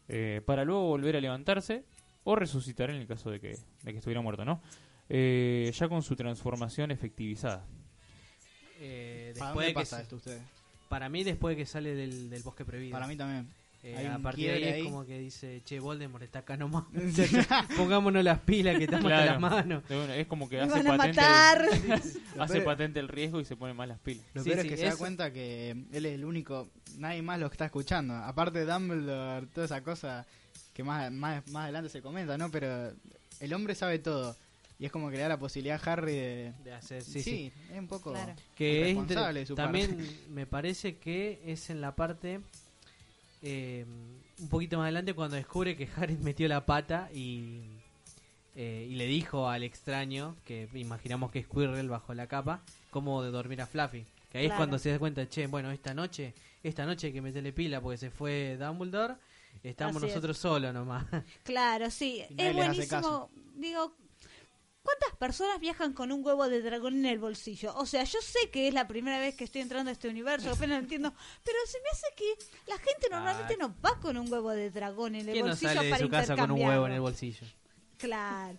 [SPEAKER 3] eh, para luego volver a levantarse o resucitar en el caso de que, de que estuviera muerto, ¿no? Eh, ya con su transformación efectivizada.
[SPEAKER 5] Eh,
[SPEAKER 4] ¿Para
[SPEAKER 5] después
[SPEAKER 4] dónde
[SPEAKER 5] de que
[SPEAKER 4] pasa esto ustedes?
[SPEAKER 5] Para mí, después de que sale del, del bosque prohibido.
[SPEAKER 4] Para mí también.
[SPEAKER 5] Eh,
[SPEAKER 4] hay
[SPEAKER 5] a
[SPEAKER 4] un
[SPEAKER 5] partir de ahí es como que dice, che, Voldemort está acá nomás. [laughs] Pongámonos las pilas que estamos hasta
[SPEAKER 3] Claro.
[SPEAKER 5] las manos.
[SPEAKER 3] Es como que
[SPEAKER 2] ¡Me
[SPEAKER 3] hace patente,
[SPEAKER 2] matar!
[SPEAKER 3] El, [laughs] hace patente el riesgo y se pone más las pilas.
[SPEAKER 4] Lo
[SPEAKER 5] Sí,
[SPEAKER 4] peor
[SPEAKER 5] sí,
[SPEAKER 4] es que se da cuenta que él es el único, nadie más lo está escuchando. Aparte de Dumbledore, toda esa cosa que más, más, más adelante se comenta, ¿no? Pero el hombre sabe todo. Y es como que le da la posibilidad a Harry de...
[SPEAKER 5] De hacer,
[SPEAKER 4] Sí,
[SPEAKER 5] sí, sí.
[SPEAKER 4] es un poco...
[SPEAKER 2] Claro.
[SPEAKER 5] Que es
[SPEAKER 4] responsable de su
[SPEAKER 5] También me parece que es en la parte eh, un poquito más adelante cuando descubre que Harry [laughs] metió la pata y, eh, y le dijo al extraño, que imaginamos que es Quirrell bajo la capa, cómo de dormir a Fluffy. Que ahí es cuando se da cuenta, che, bueno, esta noche, esta noche hay que meterle pila porque se fue Dumbledore, estamos
[SPEAKER 2] Así es.
[SPEAKER 5] nosotros solos nomás.
[SPEAKER 2] Claro, sí. [laughs] Es buenísimo. Digo, ¿cuántas personas viajan con un huevo de dragón en el bolsillo? O sea, yo sé que es la primera vez que estoy entrando a este universo, apenas lo entiendo, pero se me hace que la gente normalmente no va con un huevo de dragón en el
[SPEAKER 5] ¿Quién no
[SPEAKER 2] bolsillo
[SPEAKER 5] sale de
[SPEAKER 2] para
[SPEAKER 5] su casa con un huevo en el bolsillo?
[SPEAKER 2] Claro.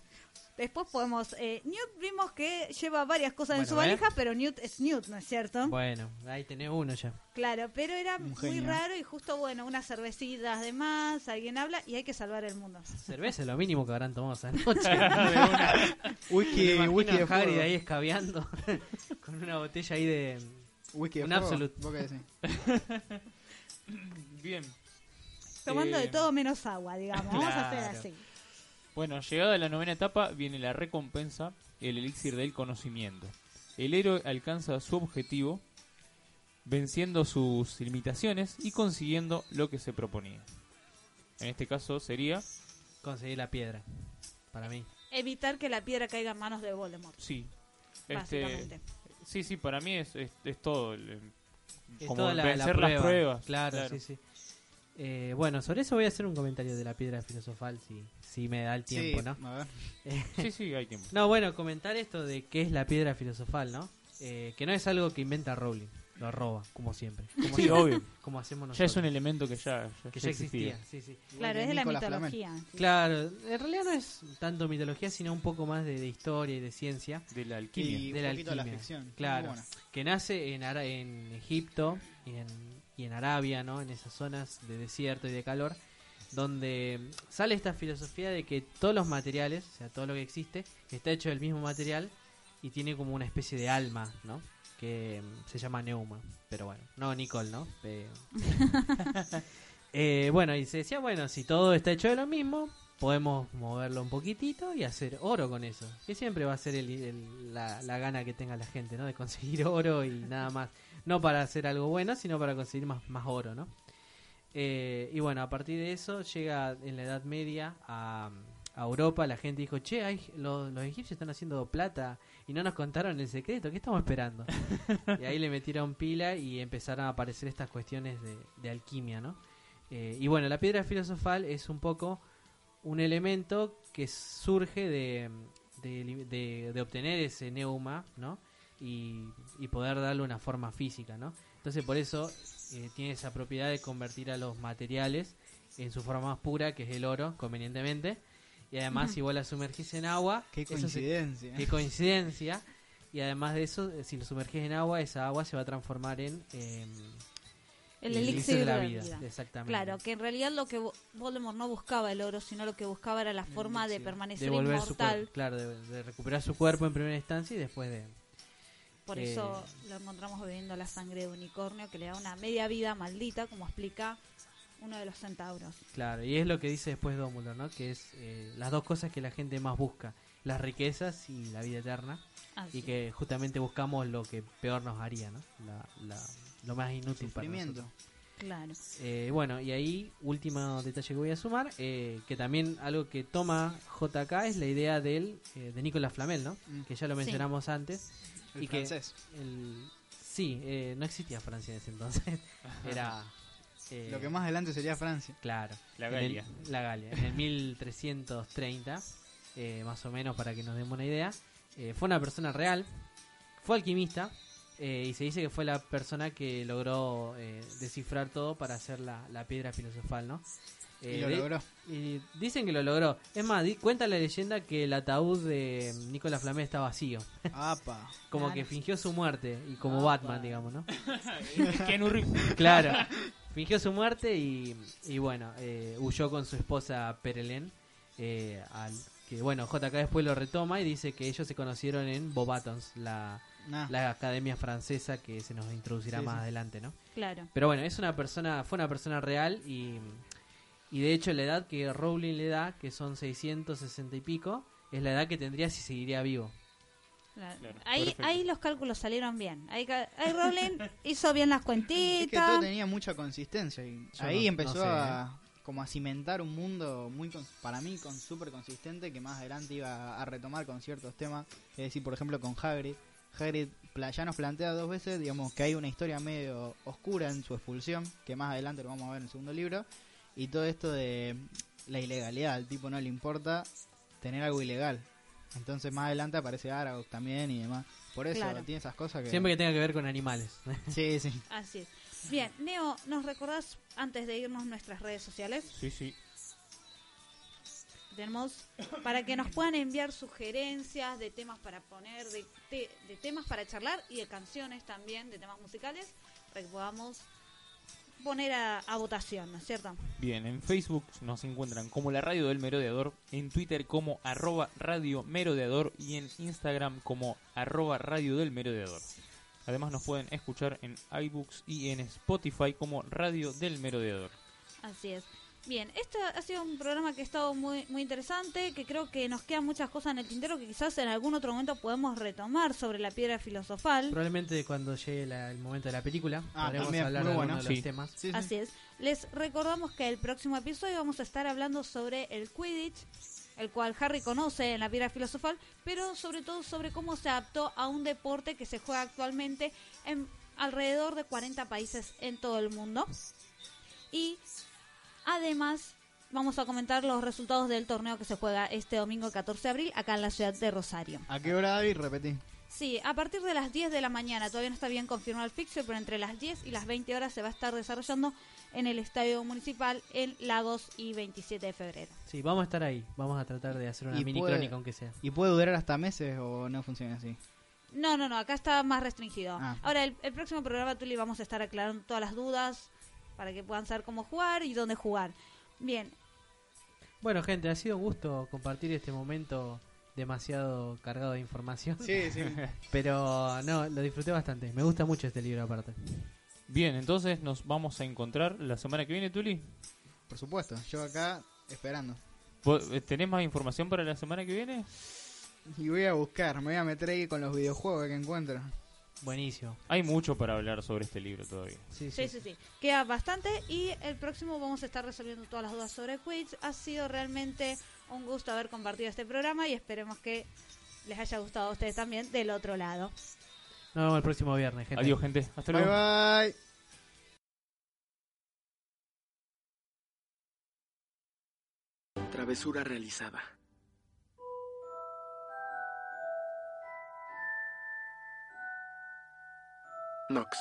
[SPEAKER 2] Después podemos... Eh, Newt vimos que lleva varias cosas en
[SPEAKER 5] Bueno,
[SPEAKER 2] su
[SPEAKER 5] ¿ves?
[SPEAKER 2] valija, pero Newt es Newt, ¿no es cierto?
[SPEAKER 5] Bueno, ahí tenés uno ya.
[SPEAKER 2] Claro, pero era
[SPEAKER 4] Un
[SPEAKER 2] muy
[SPEAKER 4] genio.
[SPEAKER 2] raro y justo, bueno, unas cervecitas de más, alguien habla y hay que salvar el mundo.
[SPEAKER 5] Cerveza es lo mínimo que habrán tomado esa [laughs] noche.
[SPEAKER 4] Whisky, whisky de
[SPEAKER 5] Harry ahí escabeando [laughs] con una botella ahí de...
[SPEAKER 4] Whisky de
[SPEAKER 5] un
[SPEAKER 4] fuego.
[SPEAKER 5] Absolut.
[SPEAKER 4] ¿Vos qué decís? [laughs]
[SPEAKER 3] Bien.
[SPEAKER 2] Tomando
[SPEAKER 3] Eh,
[SPEAKER 2] de todo menos agua, digamos. Vamos a hacer
[SPEAKER 5] Claro.
[SPEAKER 2] así.
[SPEAKER 3] Bueno, llegada la novena etapa, viene la recompensa, el elixir del conocimiento. El héroe alcanza su objetivo, venciendo sus limitaciones y consiguiendo lo que se proponía. En este caso sería,
[SPEAKER 5] Conseguir la piedra. Para mí.
[SPEAKER 2] Evitar que la piedra caiga en manos de Voldemort,
[SPEAKER 3] sí. Este,
[SPEAKER 2] básicamente.
[SPEAKER 3] sí, sí, para mí es, es, es todo. el-
[SPEAKER 5] Es
[SPEAKER 3] como
[SPEAKER 5] toda la, la
[SPEAKER 3] vencer
[SPEAKER 5] prueba.
[SPEAKER 3] las pruebas.
[SPEAKER 5] Claro, sí, sí. Eh, bueno, sobre eso voy a hacer un comentario de la piedra filosofal si, si me da el tiempo,
[SPEAKER 4] sí,
[SPEAKER 5] ¿no?
[SPEAKER 4] a ver. [laughs]
[SPEAKER 3] Sí, sí, hay tiempo.
[SPEAKER 5] No, bueno, comentar esto de qué es la piedra filosofal, ¿no? Eh, que no es algo que inventa Rowling, lo roba, como siempre. Como,
[SPEAKER 3] Sí, obvio. [laughs]
[SPEAKER 5] como hacemos
[SPEAKER 3] Ya
[SPEAKER 5] nosotros.
[SPEAKER 3] es un elemento que ya, ya-
[SPEAKER 5] que
[SPEAKER 3] ya
[SPEAKER 5] ya existía, sí, sí.
[SPEAKER 2] Claro, es de la mitología. sí.
[SPEAKER 5] Claro, en realidad no es tanto mitología, sino un poco más de, de historia y de ciencia.
[SPEAKER 3] De la alquimia.
[SPEAKER 4] Y
[SPEAKER 5] de
[SPEAKER 4] un
[SPEAKER 5] la
[SPEAKER 4] poquito de la
[SPEAKER 5] alquimia.
[SPEAKER 4] ficción.
[SPEAKER 5] Claro. Que nace en, Ara- en Egipto y en, y en Arabia, ¿no? En esas zonas de desierto y de calor, donde sale esta filosofía de que todos los materiales, o sea, todo lo que existe, está hecho del mismo material y tiene como una especie de alma, ¿no? Que mm, se llama neuma, pero bueno, no Nicole, ¿no? Pe- [laughs] [laughs] Eh, bueno, y se decía, bueno, si todo está hecho de lo mismo, podemos moverlo un poquitito y hacer oro con eso. Que siempre va a ser el- el- la, la gana que tenga la gente, ¿no? De conseguir [laughs] oro y nada más. No para hacer algo bueno, sino para conseguir más, más oro, ¿no? Eh, y bueno, a partir de eso llega en la Edad Media a, a Europa. La gente dijo, che, hay, los, los egipcios están haciendo plata y no nos contaron el secreto. ¿Qué estamos esperando? [laughs] y ahí le metieron pila y empezaron a aparecer estas cuestiones de, de alquimia, ¿no? Eh, y bueno, la piedra filosofal es un poco un elemento que surge de, de, li- de- de obtener ese neuma, ¿no? Y, y poder darle una forma física, ¿no? Entonces por eso eh, tiene esa propiedad de convertir a los materiales en su forma más pura, que es el oro, convenientemente. Y además, si vos la sumergís en agua,
[SPEAKER 4] Qué
[SPEAKER 5] se-
[SPEAKER 4] coincidencia.
[SPEAKER 5] qué coincidencia. Y además de eso, si lo sumergís en agua, esa agua se va a transformar en
[SPEAKER 2] El elixir de la vida.
[SPEAKER 5] Exactamente.
[SPEAKER 2] Claro, que en realidad lo que Vo- Voldemort no buscaba el oro, sino lo que buscaba era la forma de permanecer
[SPEAKER 5] su
[SPEAKER 2] inmortal.
[SPEAKER 5] claro, de, de recuperar su cuerpo en primera instancia y después de...
[SPEAKER 2] Por
[SPEAKER 5] Eh,
[SPEAKER 2] eso lo encontramos bebiendo la sangre de unicornio, que le da una media vida maldita, como explica uno de los centauros.
[SPEAKER 5] Claro, y es lo que dice después Dumbledore, ¿no? Que es eh, las dos cosas que la gente más busca, las riquezas y la vida eterna,
[SPEAKER 2] Así.
[SPEAKER 5] y que justamente buscamos lo que peor nos haría, ¿no? La, la- lo más inútil para
[SPEAKER 4] Sufrimiento.
[SPEAKER 5] nosotros.
[SPEAKER 2] Claro.
[SPEAKER 5] Eh, bueno, y ahí, último detalle que voy a sumar, eh, que también algo que toma JK es la idea del, eh, de Nicolas Flamel, ¿no?
[SPEAKER 4] Mm.
[SPEAKER 5] Que ya lo mencionamos antes.
[SPEAKER 4] El
[SPEAKER 5] y que
[SPEAKER 4] francés.
[SPEAKER 5] el, sí, eh, no existía Francia en ese entonces. [laughs] Era... eh,
[SPEAKER 4] Lo que más adelante sería Francia.
[SPEAKER 5] Claro.
[SPEAKER 3] La
[SPEAKER 5] En el-
[SPEAKER 3] Galia.
[SPEAKER 5] la Galia. En el 1330, eh, más o menos, para que nos demos una idea. eh, fue una persona real, fue alquimista, eh, y se dice que fue la persona que logró eh, descifrar todo para hacer la, la piedra filosofal, ¿no? Eh,
[SPEAKER 4] y lo
[SPEAKER 5] de-
[SPEAKER 4] logró.
[SPEAKER 5] y dicen que lo logró. Es más, di- cuenta la leyenda que el ataúd de Nicolás Flamel está vacío.
[SPEAKER 4] Apa. [laughs]
[SPEAKER 5] Como
[SPEAKER 2] Claro.
[SPEAKER 5] que fingió su muerte, y como
[SPEAKER 2] Apa.
[SPEAKER 5] Batman, digamos, ¿no? [laughs] Claro. Fingió su muerte y, y bueno, eh, huyó con su esposa Perelén. eh, al, que bueno, JK después lo retoma y dice que ellos se conocieron en Bobatons, la,
[SPEAKER 4] Nah.
[SPEAKER 5] la academia francesa que se nos introducirá
[SPEAKER 4] Sí,
[SPEAKER 5] más
[SPEAKER 4] sí.
[SPEAKER 5] adelante, ¿no?
[SPEAKER 2] Claro.
[SPEAKER 5] Pero bueno, es una persona, fue una persona real y, y de hecho la edad que Rowling le da, que son 660 y pico, es la edad que tendría si seguiría vivo.
[SPEAKER 2] Claro.
[SPEAKER 3] Claro,
[SPEAKER 2] Ahí, ahí los cálculos salieron bien. Ahí, ahí Rowling [laughs] [laughs] hizo bien las
[SPEAKER 4] Es que todo
[SPEAKER 2] cuentitas.
[SPEAKER 4] tenía mucha consistencia y
[SPEAKER 5] Yo
[SPEAKER 4] ahí
[SPEAKER 5] no-
[SPEAKER 4] empezó
[SPEAKER 5] no sé,
[SPEAKER 4] a como a cimentar un mundo muy para mí con súper consistente que más adelante iba a retomar con ciertos temas, es decir, por ejemplo con Hagrid. Hagrid ya nos plantea dos veces, digamos, que hay una historia medio oscura en su expulsión, que más adelante lo vamos a ver en el segundo libro, y todo esto de la ilegalidad, al tipo no le importa tener algo ilegal. Entonces más adelante aparece Aragog también y demás. Por eso
[SPEAKER 2] Claro.
[SPEAKER 4] tiene esas cosas que...
[SPEAKER 5] Siempre que tenga que ver con animales. [laughs]
[SPEAKER 4] Sí, sí.
[SPEAKER 2] Así es. Bien, Neo, ¿nos recordás antes de irnos nuestras redes sociales?
[SPEAKER 3] Sí, sí.
[SPEAKER 2] Tenemos para que nos puedan enviar sugerencias de temas para poner, de, te- de temas para charlar y de canciones también, de temas musicales, para que podamos poner a, a votación, ¿no es cierto?
[SPEAKER 3] Bien, en Facebook nos encuentran como la radio del merodeador, en Twitter como arroba radio merodeador y en Instagram como arroba radio del merodeador. Además nos pueden escuchar en iBooks y en Spotify como radio del merodeador.
[SPEAKER 2] Así es. Bien, este ha sido un programa que ha estado muy, muy interesante, que creo que nos quedan muchas cosas en el tintero que quizás en algún otro momento podemos retomar sobre la piedra filosofal.
[SPEAKER 5] Probablemente cuando llegue la- el momento de la película
[SPEAKER 4] Ah,
[SPEAKER 5] podremos
[SPEAKER 4] también,
[SPEAKER 5] hablar de
[SPEAKER 4] bueno.
[SPEAKER 5] algunos de los
[SPEAKER 3] Sí.
[SPEAKER 5] temas.
[SPEAKER 4] Sí, sí.
[SPEAKER 2] Así es. Les recordamos que el próximo episodio vamos a estar hablando sobre el Quidditch, el cual Harry conoce en la piedra filosofal, pero sobre todo sobre cómo se adaptó a un deporte que se juega actualmente en alrededor de 40 países en todo el mundo. Y además vamos a comentar los resultados del torneo que se juega este domingo 14 de abril acá en la ciudad de Rosario.
[SPEAKER 4] ¿A qué hora, David? Repetí.
[SPEAKER 2] Sí, a partir de las 10 de la mañana, todavía no está bien confirmado el fixture, pero entre las 10 y las 20 horas se va a estar desarrollando en el Estadio Municipal en Lagos y 27 de febrero.
[SPEAKER 5] Sí, vamos a estar ahí. Vamos a tratar de hacer una mini
[SPEAKER 4] puede-
[SPEAKER 5] crónica, aunque sea.
[SPEAKER 4] ¿Y puede durar hasta meses o no funciona así?
[SPEAKER 2] No, no, no, acá está más restringido.
[SPEAKER 4] Ah.
[SPEAKER 2] Ahora, el, el próximo programa, Tuli, vamos a estar aclarando todas las dudas para que puedan saber cómo jugar y dónde jugar. Bien,
[SPEAKER 5] Bueno, gente, ha sido un gusto compartir este momento demasiado cargado de información.
[SPEAKER 4] Sí, sí. [laughs]
[SPEAKER 5] Pero no, lo disfruté bastante. Me gusta mucho este libro aparte.
[SPEAKER 3] Bien, entonces nos vamos a encontrar la semana que viene, Tuli.
[SPEAKER 4] Por supuesto, yo acá esperando.
[SPEAKER 3] ¿Vos, eh, ¿Tenés más información para la semana que viene?
[SPEAKER 4] Y voy a buscar, me voy a meter ahí con los videojuegos que encuentro.
[SPEAKER 5] Buenísimo.
[SPEAKER 3] Hay mucho para hablar sobre este libro todavía.
[SPEAKER 5] Sí,
[SPEAKER 2] sí,
[SPEAKER 5] sí.
[SPEAKER 2] sí, sí. Queda bastante y el próximo vamos a estar resolviendo todas las dudas sobre Quiz. Ha sido realmente un gusto haber compartido este programa y esperemos que les haya gustado a ustedes también del otro lado.
[SPEAKER 5] Nos vemos el próximo viernes, gente.
[SPEAKER 3] Adiós, gente. Hasta
[SPEAKER 4] Bye
[SPEAKER 3] luego.
[SPEAKER 4] bye.
[SPEAKER 8] Travesura realizada. Knox.